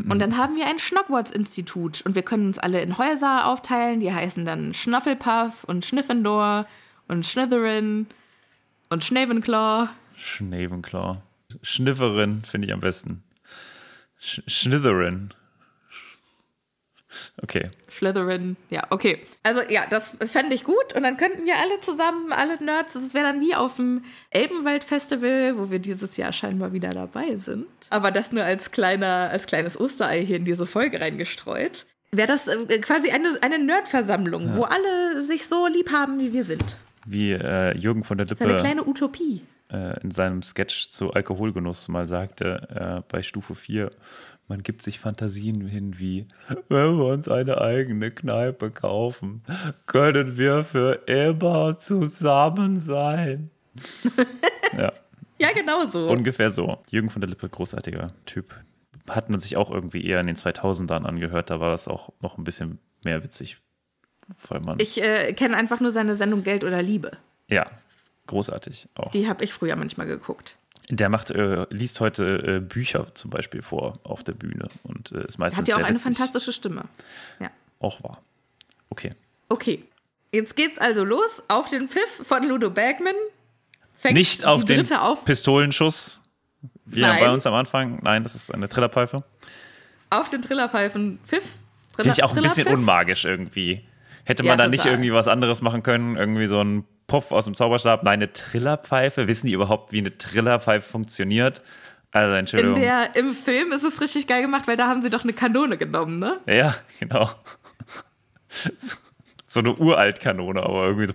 Und dann haben wir ein Schnockwatz-Institut und wir können uns alle in Häuser aufteilen, die heißen dann Schnuffelpuff und Schniffendor und Slytherin und Schnevenclaw. Schnevenclaw. Schnifferin finde ich am besten. Sch Schnitherin. Okay. Slytherin, ja, okay. Also ja, das fände ich gut und dann könnten wir alle zusammen, alle Nerds, das wäre dann wie auf dem Elbenwald-Festival, wo wir dieses Jahr scheinbar wieder dabei sind. Aber das nur als kleiner, als kleines Osterei hier in diese Folge reingestreut. Wäre das äh, quasi eine, eine Nerdversammlung, ja. wo alle sich so lieb haben, wie wir sind. Wie äh, Jürgen von der Lippe. Das ist eine kleine Utopie. Äh, in seinem Sketch zu Alkoholgenuss mal sagte, äh, bei Stufe 4, man gibt sich Fantasien hin wie, wenn wir uns eine eigene Kneipe kaufen, können wir für immer zusammen sein. ja. Ja, genau so. Ungefähr so. Jürgen von der Lippe, großartiger Typ. Hat man sich auch irgendwie eher in den 2000ern angehört, da war das auch noch ein bisschen mehr witzig. Weil man ich äh, kenne einfach nur seine Sendung Geld oder Liebe. Ja, großartig auch. Die habe ich früher manchmal geguckt. Der macht, äh, liest heute äh, Bücher zum Beispiel vor auf der Bühne und äh, ist meistens Hat ja auch eine witzig. fantastische Stimme. Ja. Auch wahr. Okay. Okay. Jetzt geht's also los auf den Pfiff von Ludo Bergman. Fängt Nicht auf den auf Pistolenschuss, wie Nein. bei uns am Anfang. Nein, das ist eine Trillerpfeife. Auf den Trillerpfeifen Pfiff. Triller, Finde ich auch ein bisschen unmagisch irgendwie. Hätte man ja, da nicht irgendwie was anderes machen können? Irgendwie so ein Puff aus dem Zauberstab. Nein, eine Trillerpfeife. Wissen die überhaupt, wie eine Trillerpfeife funktioniert? Also, Entschuldigung. In der, Im Film ist es richtig geil gemacht, weil da haben sie doch eine Kanone genommen, ne? Ja, genau. So, so eine Uralt-Kanone, aber irgendwie so.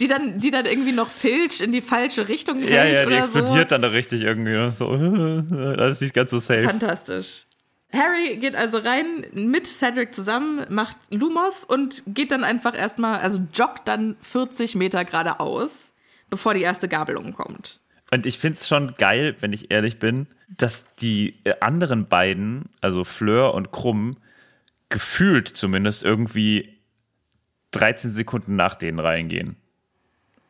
Die dann, die dann irgendwie noch filch in die falsche Richtung hält Ja, ja, die explodiert so. dann da richtig irgendwie. So, das ist nicht ganz so safe. Fantastisch. Harry geht also rein mit Cedric zusammen, macht Lumos und geht dann einfach erstmal, also joggt dann 40 Meter geradeaus, bevor die erste Gabelung kommt. Und ich finde es schon geil, wenn ich ehrlich bin, dass die äh, anderen beiden, also Fleur und Krumm, gefühlt zumindest irgendwie 13 Sekunden nach denen reingehen.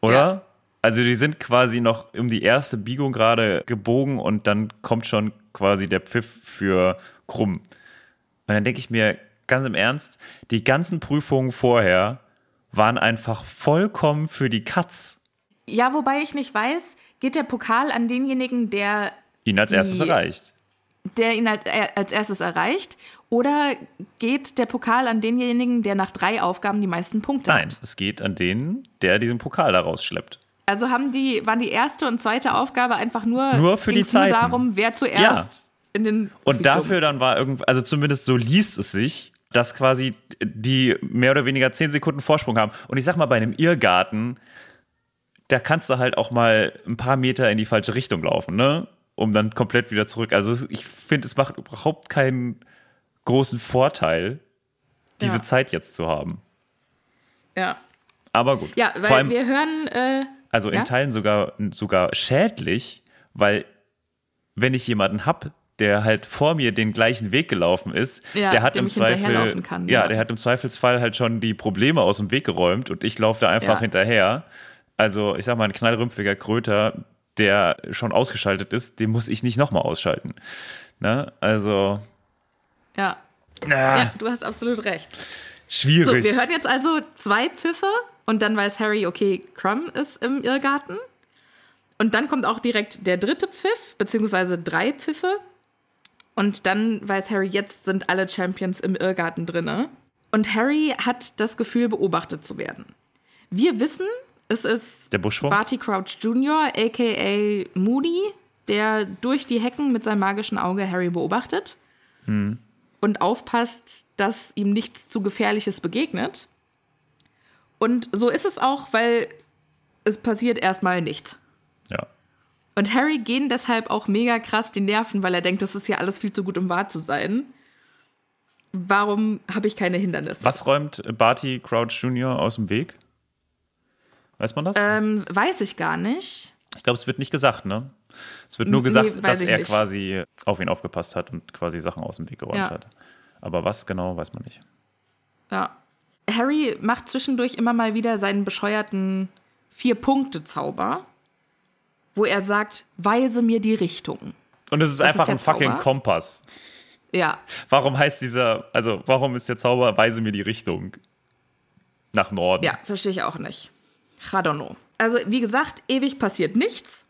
Oder? Ja. Also die sind quasi noch um die erste Biegung gerade gebogen und dann kommt schon quasi der Pfiff für krumm. Und dann denke ich mir ganz im Ernst, die ganzen Prüfungen vorher waren einfach vollkommen für die Katz. Ja, wobei ich nicht weiß, geht der Pokal an denjenigen, der ihn als erstes die, erreicht. Der ihn halt, äh, als erstes erreicht. Oder geht der Pokal an denjenigen, der nach drei Aufgaben die meisten Punkte Nein, hat? Nein, es geht an den, der diesen Pokal daraus schleppt. Also haben die, waren die erste und zweite Aufgabe einfach nur, nur für die Zeit. nur darum, wer zuerst ja in den. Und dafür dann war irgendwie, also zumindest so liest es sich, dass quasi die mehr oder weniger zehn Sekunden Vorsprung haben. Und ich sag mal, bei einem Irrgarten, da kannst du halt auch mal ein paar Meter in die falsche Richtung laufen, ne? Um dann komplett wieder zurück. Also ich finde, es macht überhaupt keinen großen Vorteil, diese ja. Zeit jetzt zu haben. Ja. Aber gut. Ja, weil allem, wir hören. Äh, also in ja? Teilen sogar, sogar schädlich, weil wenn ich jemanden habe, der halt vor mir den gleichen Weg gelaufen ist, ja, der hat im Zweifel, kann, ja, ja, der hat im Zweifelsfall halt schon die Probleme aus dem Weg geräumt und ich laufe da einfach ja. hinterher. Also ich sag mal, ein knallrümpfiger Kröter, der schon ausgeschaltet ist, den muss ich nicht nochmal ausschalten. Ne? Also. Ja. Ah. ja, du hast absolut recht. Schwierig. So, wir hören jetzt also zwei Pfiffe und dann weiß Harry, okay, Crumb ist im Irrgarten. Und dann kommt auch direkt der dritte Pfiff, beziehungsweise drei Pfiffe. Und dann weiß Harry, jetzt sind alle Champions im Irrgarten drinne. Und Harry hat das Gefühl, beobachtet zu werden. Wir wissen, es ist der Buschwurm? Barty Crouch Jr., aka Moody, der durch die Hecken mit seinem magischen Auge Harry beobachtet hm. und aufpasst, dass ihm nichts zu Gefährliches begegnet. Und so ist es auch, weil es passiert erstmal nichts. Und Harry gehen deshalb auch mega krass die Nerven, weil er denkt, das ist ja alles viel zu gut, um wahr zu sein. Warum habe ich keine Hindernisse? Was räumt Barty Crouch Jr. aus dem Weg? Weiß man das? Ähm, weiß ich gar nicht. Ich glaube, es wird nicht gesagt, ne? Es wird nur gesagt, nee, dass er nicht. quasi auf ihn aufgepasst hat und quasi Sachen aus dem Weg geräumt ja. hat. Aber was genau, weiß man nicht. Ja. Harry macht zwischendurch immer mal wieder seinen bescheuerten Vier-Punkte-Zauber wo er sagt, weise mir die Richtung. Und es ist das einfach ist ein fucking Kompass. Ja. Warum heißt dieser, also warum ist der Zauber, weise mir die Richtung nach Norden? Ja, verstehe ich auch nicht. Radono. Also, wie gesagt, ewig passiert nichts.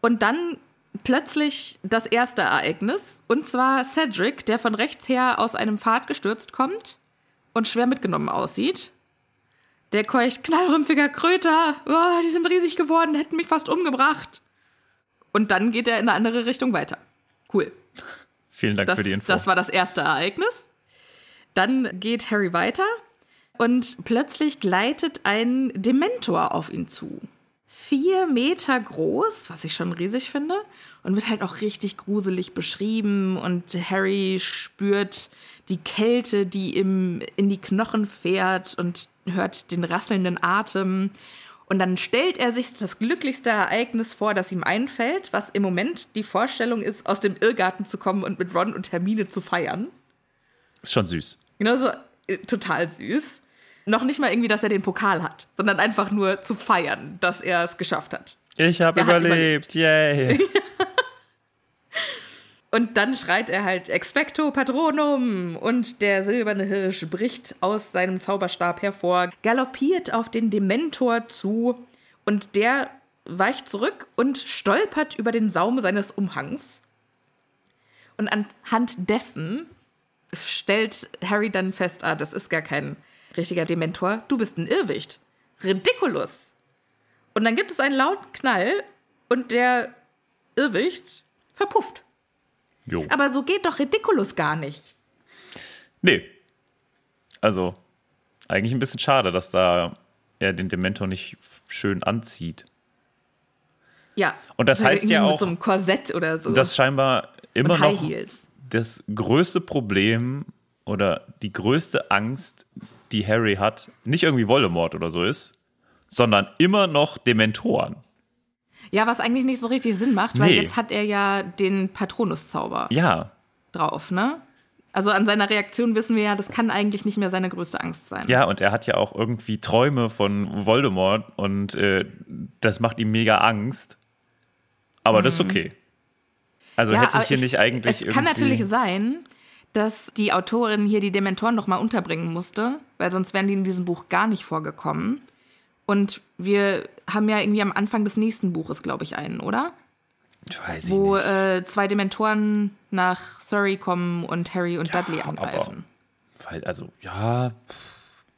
Und dann plötzlich das erste Ereignis. Und zwar Cedric, der von rechts her aus einem Pfad gestürzt kommt und schwer mitgenommen aussieht. Der keucht knallrümpfiger Kröter. Oh, die sind riesig geworden, hätten mich fast umgebracht. Und dann geht er in eine andere Richtung weiter. Cool. Vielen Dank Das, für die Info. das war das erste Ereignis. Dann geht Harry weiter und plötzlich gleitet ein Dementor auf ihn zu. Vier Meter groß, was ich schon riesig finde, und wird halt auch richtig gruselig beschrieben. Und Harry spürt die Kälte, die ihm in die Knochen fährt und hört den rasselnden Atem. Und dann stellt er sich das glücklichste Ereignis vor, das ihm einfällt, was im Moment die Vorstellung ist, aus dem Irrgarten zu kommen und mit Ron und Hermine zu feiern. ist schon süß. Genau so, äh, total süß. Noch nicht mal irgendwie, dass er den Pokal hat, sondern einfach nur zu feiern, dass er es geschafft hat. Ich habe Er hat überlebt, yay. Und dann schreit er halt Expecto Patronum und der silberne Hirsch bricht aus seinem Zauberstab hervor, galoppiert auf den Dementor zu und der weicht zurück und stolpert über den Saum seines Umhangs. Und anhand dessen stellt Harry dann fest, ah, das ist gar kein richtiger Dementor, du bist ein Irrwicht. Ridiculous. Und dann gibt es einen lauten Knall und der Irrwicht verpufft. Jo. Aber so geht doch Ridiculous gar nicht. Nee. Also, eigentlich ein bisschen schade, dass da er den Dementor nicht schön anzieht. Ja. Und das heißt ja auch, Mit so einem Korsett oder so. Das scheinbar immer Und noch Heels. das größte Problem oder die größte Angst, die Harry hat, nicht irgendwie Voldemort oder so ist, sondern immer noch Dementoren. Ja, was eigentlich nicht so richtig Sinn macht, weil Nee. jetzt hat er ja den Patronus-Zauber Ja, drauf, ne? Also an seiner Reaktion wissen wir ja, das kann eigentlich nicht mehr seine größte Angst sein. ja, und er hat ja auch irgendwie Träume von Voldemort und äh, das macht ihm mega Angst. Aber das ist okay. Also Ja, hätte ich hier nicht eigentlich Es kann irgendwie- natürlich sein, dass die Autorin hier die Dementoren noch mal unterbringen musste, weil sonst wären die in diesem Buch gar nicht vorgekommen. Und wir haben ja irgendwie am Anfang des nächsten Buches, glaube ich, einen, oder? Weiß ich Wo nicht. äh, zwei Dementoren nach Surrey kommen und Harry und Dudley aber- angreifen. Weil, also, ja,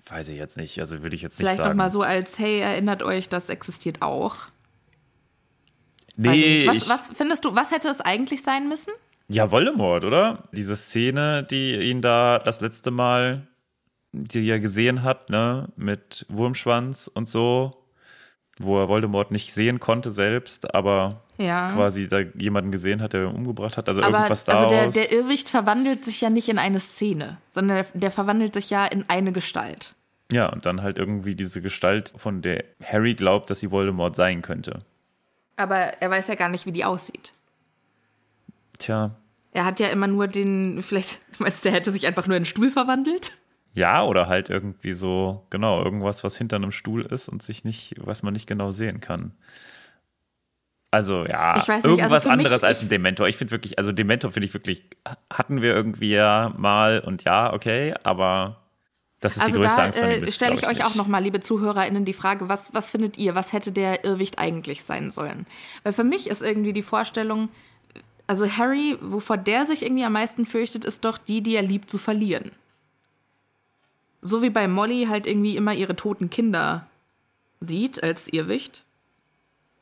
weiß ich jetzt nicht. Also würde ich jetzt Vielleicht nicht sagen. noch mal so als, hey, erinnert euch, das existiert auch. Nee, was, was findest du, was hätte es eigentlich sein müssen? ja, Voldemort, oder? Diese Szene, die ihn da das letzte Mal, die er gesehen hat, ne, mit Wurmschwanz und so, wo er Voldemort nicht sehen konnte selbst, aber Ja. quasi da jemanden gesehen hat, der ihn umgebracht hat. Also Aber irgendwas also daraus. der, der Irrwicht verwandelt sich ja nicht in eine Szene, sondern der, der verwandelt sich ja in eine Gestalt. ja, und dann halt irgendwie diese Gestalt, von der Harry glaubt, dass sie Voldemort sein könnte. Aber er weiß ja gar nicht, wie die aussieht. Tja, Er hat ja immer nur den, vielleicht, meinst du, der hätte sich einfach nur in einen Stuhl verwandelt? Ja, oder halt irgendwie so, genau, irgendwas, was hinter einem Stuhl ist und sich nicht, was man nicht genau sehen kann. Also ja, Ich weiß nicht, also irgendwas mich- anderes als ich- ein Dementor. Ich finde wirklich, also Dementor finde ich wirklich, hatten wir irgendwie ja mal und ja, okay, aber das ist die Also größte da Angst von äh, ist, stelle glaub ich euch auch nicht. noch mal, liebe ZuhörerInnen, die Frage, was, was findet ihr, was hätte der Irrwicht eigentlich sein sollen? Weil für mich ist irgendwie die Vorstellung, also Harry, wovor der sich irgendwie am meisten fürchtet, ist doch die, die er liebt zu verlieren. So wie bei Molly halt irgendwie immer ihre toten Kinder sieht als Irrwicht.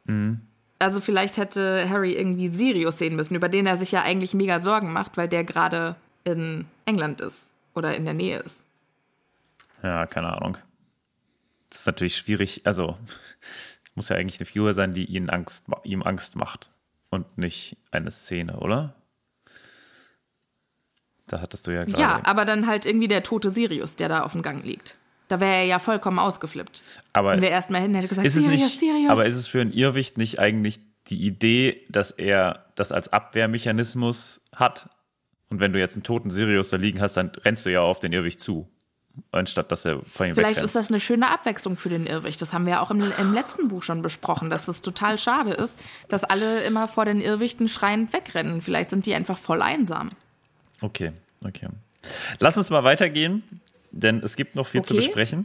Mhm. Also vielleicht hätte Harry irgendwie Sirius sehen müssen, über den er sich ja eigentlich mega Sorgen macht, weil der gerade in England ist oder in der Nähe ist. Ja, keine Ahnung. Das ist natürlich schwierig. Also, muss ja eigentlich eine Figur sein, die ihn Angst, ihm Angst macht und nicht eine Szene, oder? Da hattest du ja gerade. Ja, aber dann halt irgendwie der tote Sirius, der da auf dem Gang liegt. Da wäre er ja vollkommen ausgeflippt. aber Wenn wir erstmal hin hätte gesagt, ist es Sirius, nicht, Sirius. aber ist es für einen Irrwicht nicht eigentlich die Idee, dass er das als Abwehrmechanismus hat? Und wenn du jetzt einen toten Sirius da liegen hast, dann rennst du ja auf den Irrwicht zu, anstatt dass er von ihm Vielleicht wegrennt. ist das eine schöne Abwechslung für den Irrwicht. Das haben wir ja auch im, im letzten Buch schon besprochen, dass es total schade ist, dass alle immer vor den Irrwichten schreiend wegrennen. Vielleicht sind die einfach voll einsam. Okay, okay. Lass uns mal weitergehen, denn es gibt noch viel okay. zu besprechen.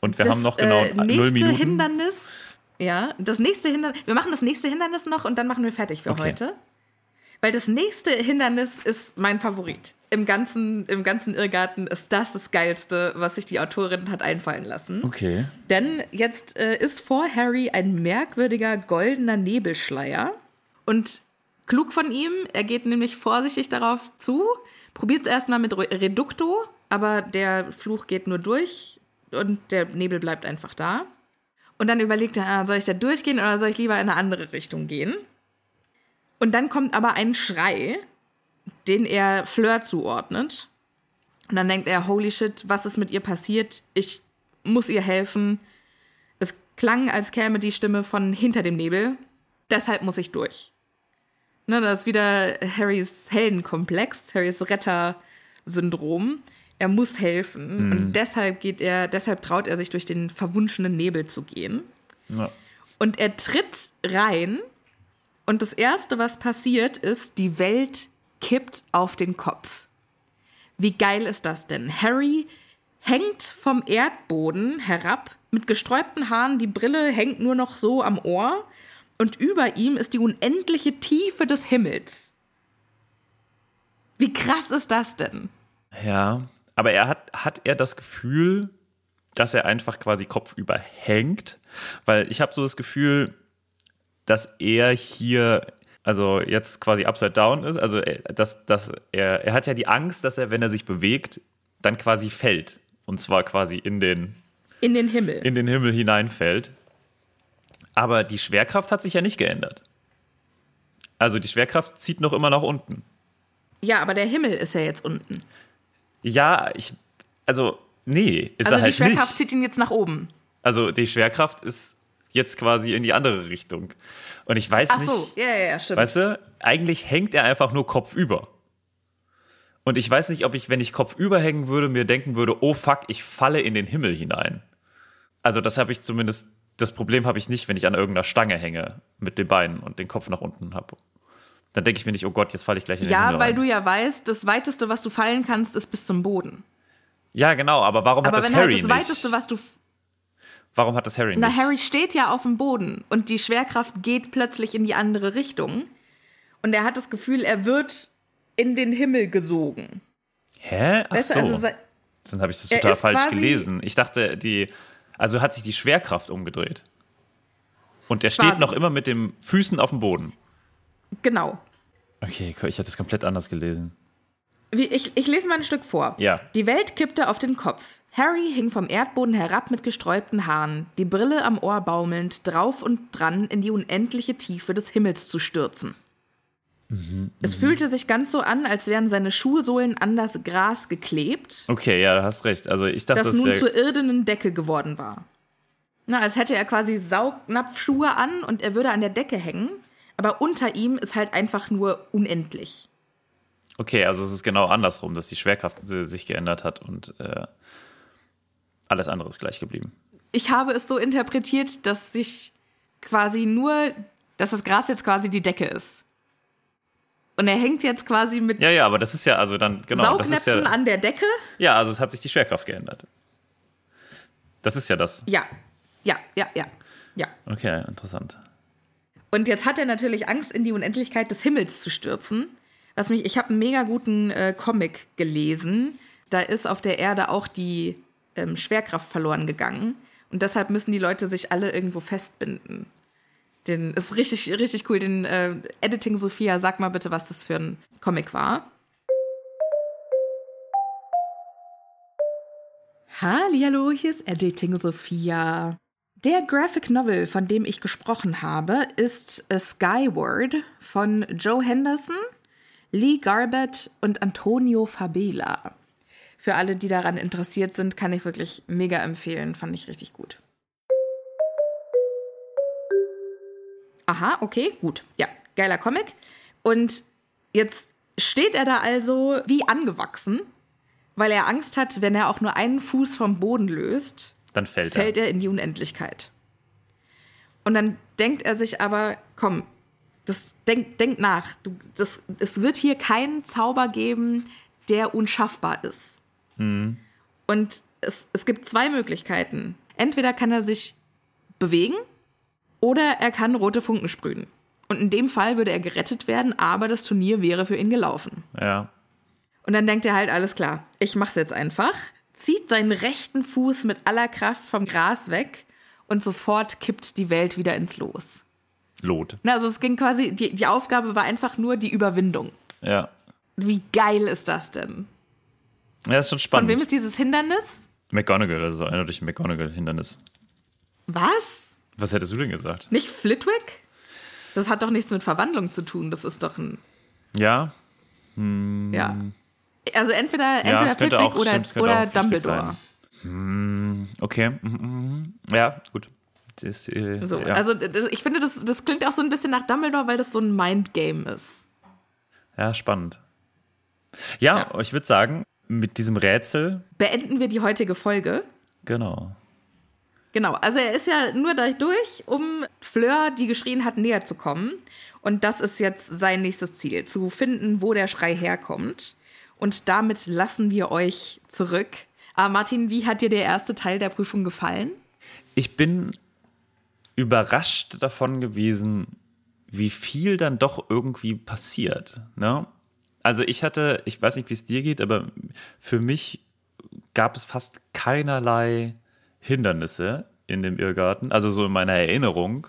Und wir das, haben noch genau äh, null Minuten. Hindernis, ja, das nächste Hindernis, wir machen das nächste Hindernis noch und dann machen wir fertig für okay. heute. Weil das nächste Hindernis ist mein Favorit. Im ganzen, Im ganzen Irrgarten ist das das Geilste, was sich die Autorin hat einfallen lassen. Okay. Denn jetzt äh, ist vor Harry ein merkwürdiger goldener Nebelschleier. Und klug von ihm, er geht nämlich vorsichtig darauf zu, probiert es erstmal mit Reducto, aber der Fluch geht nur durch und der Nebel bleibt einfach da. Und dann überlegt er, ah, soll ich da durchgehen oder soll ich lieber in eine andere Richtung gehen? Und dann kommt aber ein Schrei, den er Fleur zuordnet. Und dann denkt er, holy shit, was ist mit ihr passiert? Ich muss ihr helfen. Es klang, als käme die Stimme von hinter dem Nebel. Deshalb muss ich durch. Ne, das ist wieder Harrys Heldenkomplex, Harrys Retter-Syndrom. Er muss helfen. Mhm. Und deshalb geht er, deshalb traut er sich durch den verwunschenen Nebel zu gehen. Ja. Und er tritt rein. Und das erste, was passiert, ist, die Welt kippt auf den Kopf. Wie geil ist das denn? Harry hängt vom Erdboden herab mit gesträubten Haaren, die Brille hängt nur noch so am Ohr und über ihm ist die unendliche Tiefe des Himmels. Wie krass ist das denn? Ja, aber er hat, hat er das Gefühl, dass er einfach quasi kopfüber hängt? Weil ich habe so das Gefühl, dass er hier, also jetzt quasi upside down ist, also äh, dass, dass er, er hat ja die Angst, dass er, wenn er sich bewegt, dann quasi fällt. Und zwar quasi in den, in den Himmel. In den Himmel hineinfällt. Aber die Schwerkraft hat sich ja nicht geändert. Also die Schwerkraft zieht noch immer nach unten. Ja, aber der Himmel ist ja jetzt unten. Ja, ich. Also, nee, ist also er halt die Schwerkraft nicht. zieht ihn jetzt nach oben. Also die Schwerkraft ist jetzt quasi in die andere Richtung. Und ich weiß Ach nicht. Ach so, ja, ja, ja, stimmt. Weißt du, eigentlich hängt er einfach nur kopfüber. Und ich weiß nicht, ob ich, wenn ich kopfüber hängen würde, mir denken würde, oh fuck, ich falle in den Himmel hinein. Also das habe ich zumindest, das Problem habe ich nicht, wenn ich an irgendeiner Stange hänge mit den Beinen und den Kopf nach unten habe. Dann denke ich mir nicht, oh Gott, jetzt falle ich gleich in den Ja, Himmel weil rein. du ja weißt, das weiteste, was du fallen kannst, ist bis zum Boden. Ja, genau, aber warum aber hat das wenn Harry halt das nicht? weiteste, was du Warum hat das Harry Na, nicht? Harry steht ja auf dem Boden und die Schwerkraft geht plötzlich in die andere Richtung. Und er hat das Gefühl, er wird in den Himmel gesogen. Hä? Ach Weißt so. du, also se- Dann habe ich das total falsch gelesen. Ich dachte, die, also hat sich die Schwerkraft umgedreht. Und er steht Quasi. noch immer mit den Füßen auf dem Boden. genau. Okay, ich hatte es komplett anders gelesen. Wie, ich, ich lese mal ein Stück vor. Ja. Die Welt kippte auf den Kopf. Harry hing vom Erdboden herab mit gesträubten Haaren, die Brille am Ohr baumelnd, drauf und dran in die unendliche Tiefe des Himmels zu stürzen. Es fühlte sich ganz so an, als wären seine Schuhsohlen an das Gras geklebt, Okay, ja, du hast recht. Also ich dachte, das das nun zur irdenen Decke geworden war. Na, als hätte er quasi Saugnapfschuhe an und er würde an der Decke hängen, aber unter ihm ist halt einfach nur unendlich. Okay, also es ist genau andersrum, dass die Schwerkraft äh, sich geändert hat und äh, alles andere ist gleich geblieben. ich habe es so interpretiert, dass sich quasi nur, dass das Gras jetzt quasi die Decke ist. Und er hängt jetzt quasi mit Ja, ja, aber das ist ja, also dann, genau, das ist Saugnäpfen ja. an der Decke. Ja, also es hat sich die Schwerkraft geändert. Das ist ja das. Ja, ja, ja, ja, ja. Okay, interessant. Und jetzt hat er natürlich Angst, in die Unendlichkeit des Himmels zu stürzen. Was mich, ich habe einen mega guten äh, Comic gelesen. Da ist auf der Erde auch die ähm, Schwerkraft verloren gegangen. Und deshalb müssen die Leute sich alle irgendwo festbinden. Den ist richtig, richtig cool. Den äh, Editing Sophia, sag mal bitte, was das für ein Comic war. Hallihallo, hier ist Editing Sophia. Der Graphic Novel, von dem ich gesprochen habe, ist A Skyward von Joe Henderson, Lee Garbett und Antonio Fabela. Für alle, die daran interessiert sind, kann ich wirklich mega empfehlen. Fand ich richtig gut. Aha, okay, gut. Ja, geiler Comic. Und jetzt steht er da also wie angewachsen, weil er Angst hat, wenn er auch nur einen Fuß vom Boden löst, Dann fällt, fällt er in die Unendlichkeit. Und dann denkt er sich aber, komm, Das denk, denk nach. Du, das, es wird hier keinen Zauber geben, der unschaffbar ist. Mhm. Und es, es gibt zwei Möglichkeiten. Entweder kann er sich bewegen oder er kann rote Funken sprühen. Und in dem Fall würde er gerettet werden, aber das Turnier wäre für ihn gelaufen. Ja. Und dann denkt er halt, alles klar, ich mach's jetzt einfach, zieht seinen rechten Fuß mit aller Kraft vom Gras weg und sofort kippt die Welt wieder ins Los. Lot. Na, also es ging quasi, die, die Aufgabe war einfach nur die Überwindung. Ja. Wie geil ist das denn? Ja, ist schon Von spannend. wem ist dieses Hindernis? McGonagall, das ist eindeutig ein McGonagall-Hindernis. Was? Was hättest du denn gesagt? Nicht Flitwick? Das hat doch nichts mit Verwandlung zu tun. Das ist doch ein. Ja, Ja. Also entweder, entweder könnte Flitwick auch- oder, stimmt, oder Dumbledore. sein. okay. Mhm, mhm. Ja, gut. Das, äh, So, ja. also ich finde, das, das klingt auch so ein bisschen nach Dumbledore, weil das so ein Mindgame ist. ja, spannend. Ja, Ja. ich würde sagen, mit diesem Rätsel, Beenden wir die heutige Folge. genau. Genau, also er ist ja nur da durch, um Fleur, die geschrien hat, näher zu kommen. Und das ist jetzt sein nächstes Ziel, zu finden, wo der Schrei herkommt. Und damit lassen wir euch zurück. Aber Martin, wie hat dir der erste Teil der Prüfung gefallen? Ich bin überrascht davon gewesen, wie viel dann doch irgendwie passiert. Ne? Also ich hatte, ich weiß nicht, wie es dir geht, aber für mich gab es fast keinerlei Hindernisse in dem Irrgarten, also so in meiner Erinnerung.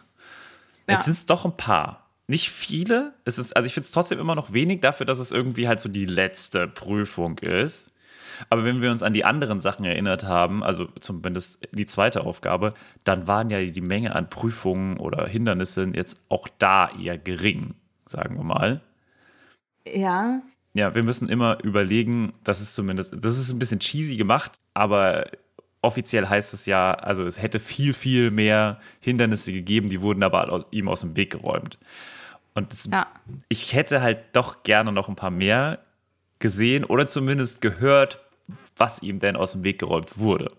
Ja. Jetzt sind es doch ein paar. Nicht viele. Es ist, also ich finde es trotzdem immer noch wenig dafür, dass es irgendwie halt so die letzte Prüfung ist. Aber wenn wir uns an die anderen Sachen erinnert haben, also zumindest die zweite Aufgabe, dann waren ja die Menge an Prüfungen oder Hindernissen jetzt auch da eher gering, sagen wir mal. Ja. Ja, wir müssen immer überlegen, das ist zumindest, das ist ein bisschen cheesy gemacht, aber offiziell heißt es ja, also es hätte viel, viel mehr Hindernisse gegeben, die wurden aber aus, ihm aus dem Weg geräumt. Und das, Ja. ich hätte halt doch gerne noch ein paar mehr gesehen oder zumindest gehört, was ihm denn aus dem Weg geräumt wurde.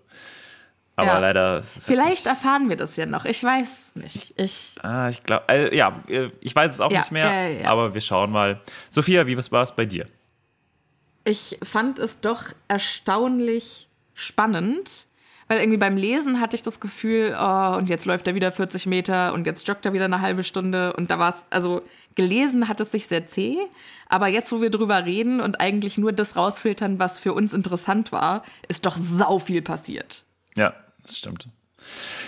Aber Ja. leider. ist es halt Vielleicht nicht- erfahren wir das ja noch. Ich weiß nicht. Ich. Ah, ich glaube, äh, ja, äh, ich weiß es auch Ja, nicht mehr, ja, ja, aber wir schauen mal. Sophia, wie was war es bei dir? Ich fand es doch erstaunlich spannend, weil irgendwie beim Lesen hatte ich das Gefühl, oh, und jetzt läuft er wieder 40 Meter und jetzt joggt er wieder eine halbe Stunde und da war es, also gelesen hat es sich sehr zäh, aber jetzt, wo wir drüber reden und eigentlich nur das rausfiltern, was für uns interessant war, ist doch sau viel passiert. Ja, das stimmt.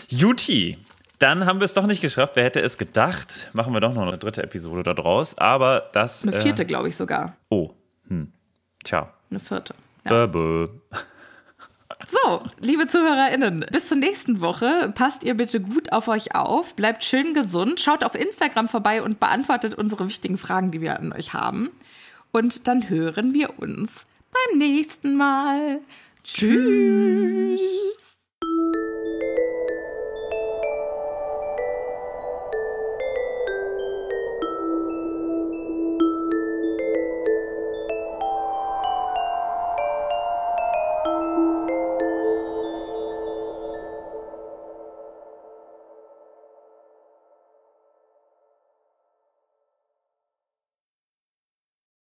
Juti, dann haben wir es doch nicht geschafft. Wer hätte es gedacht? Machen wir doch noch eine dritte Episode da draus. Aber das. Eine vierte, Äh, glaube ich sogar. oh, hm. Tja. Eine vierte. Ja. Bö, bö. So, liebe ZuhörerInnen, bis zur nächsten Woche. Passt ihr bitte gut auf euch auf, bleibt schön gesund, schaut auf Instagram vorbei und beantwortet unsere wichtigen Fragen, die wir an euch haben. Und dann hören wir uns beim nächsten Mal. Tschüss.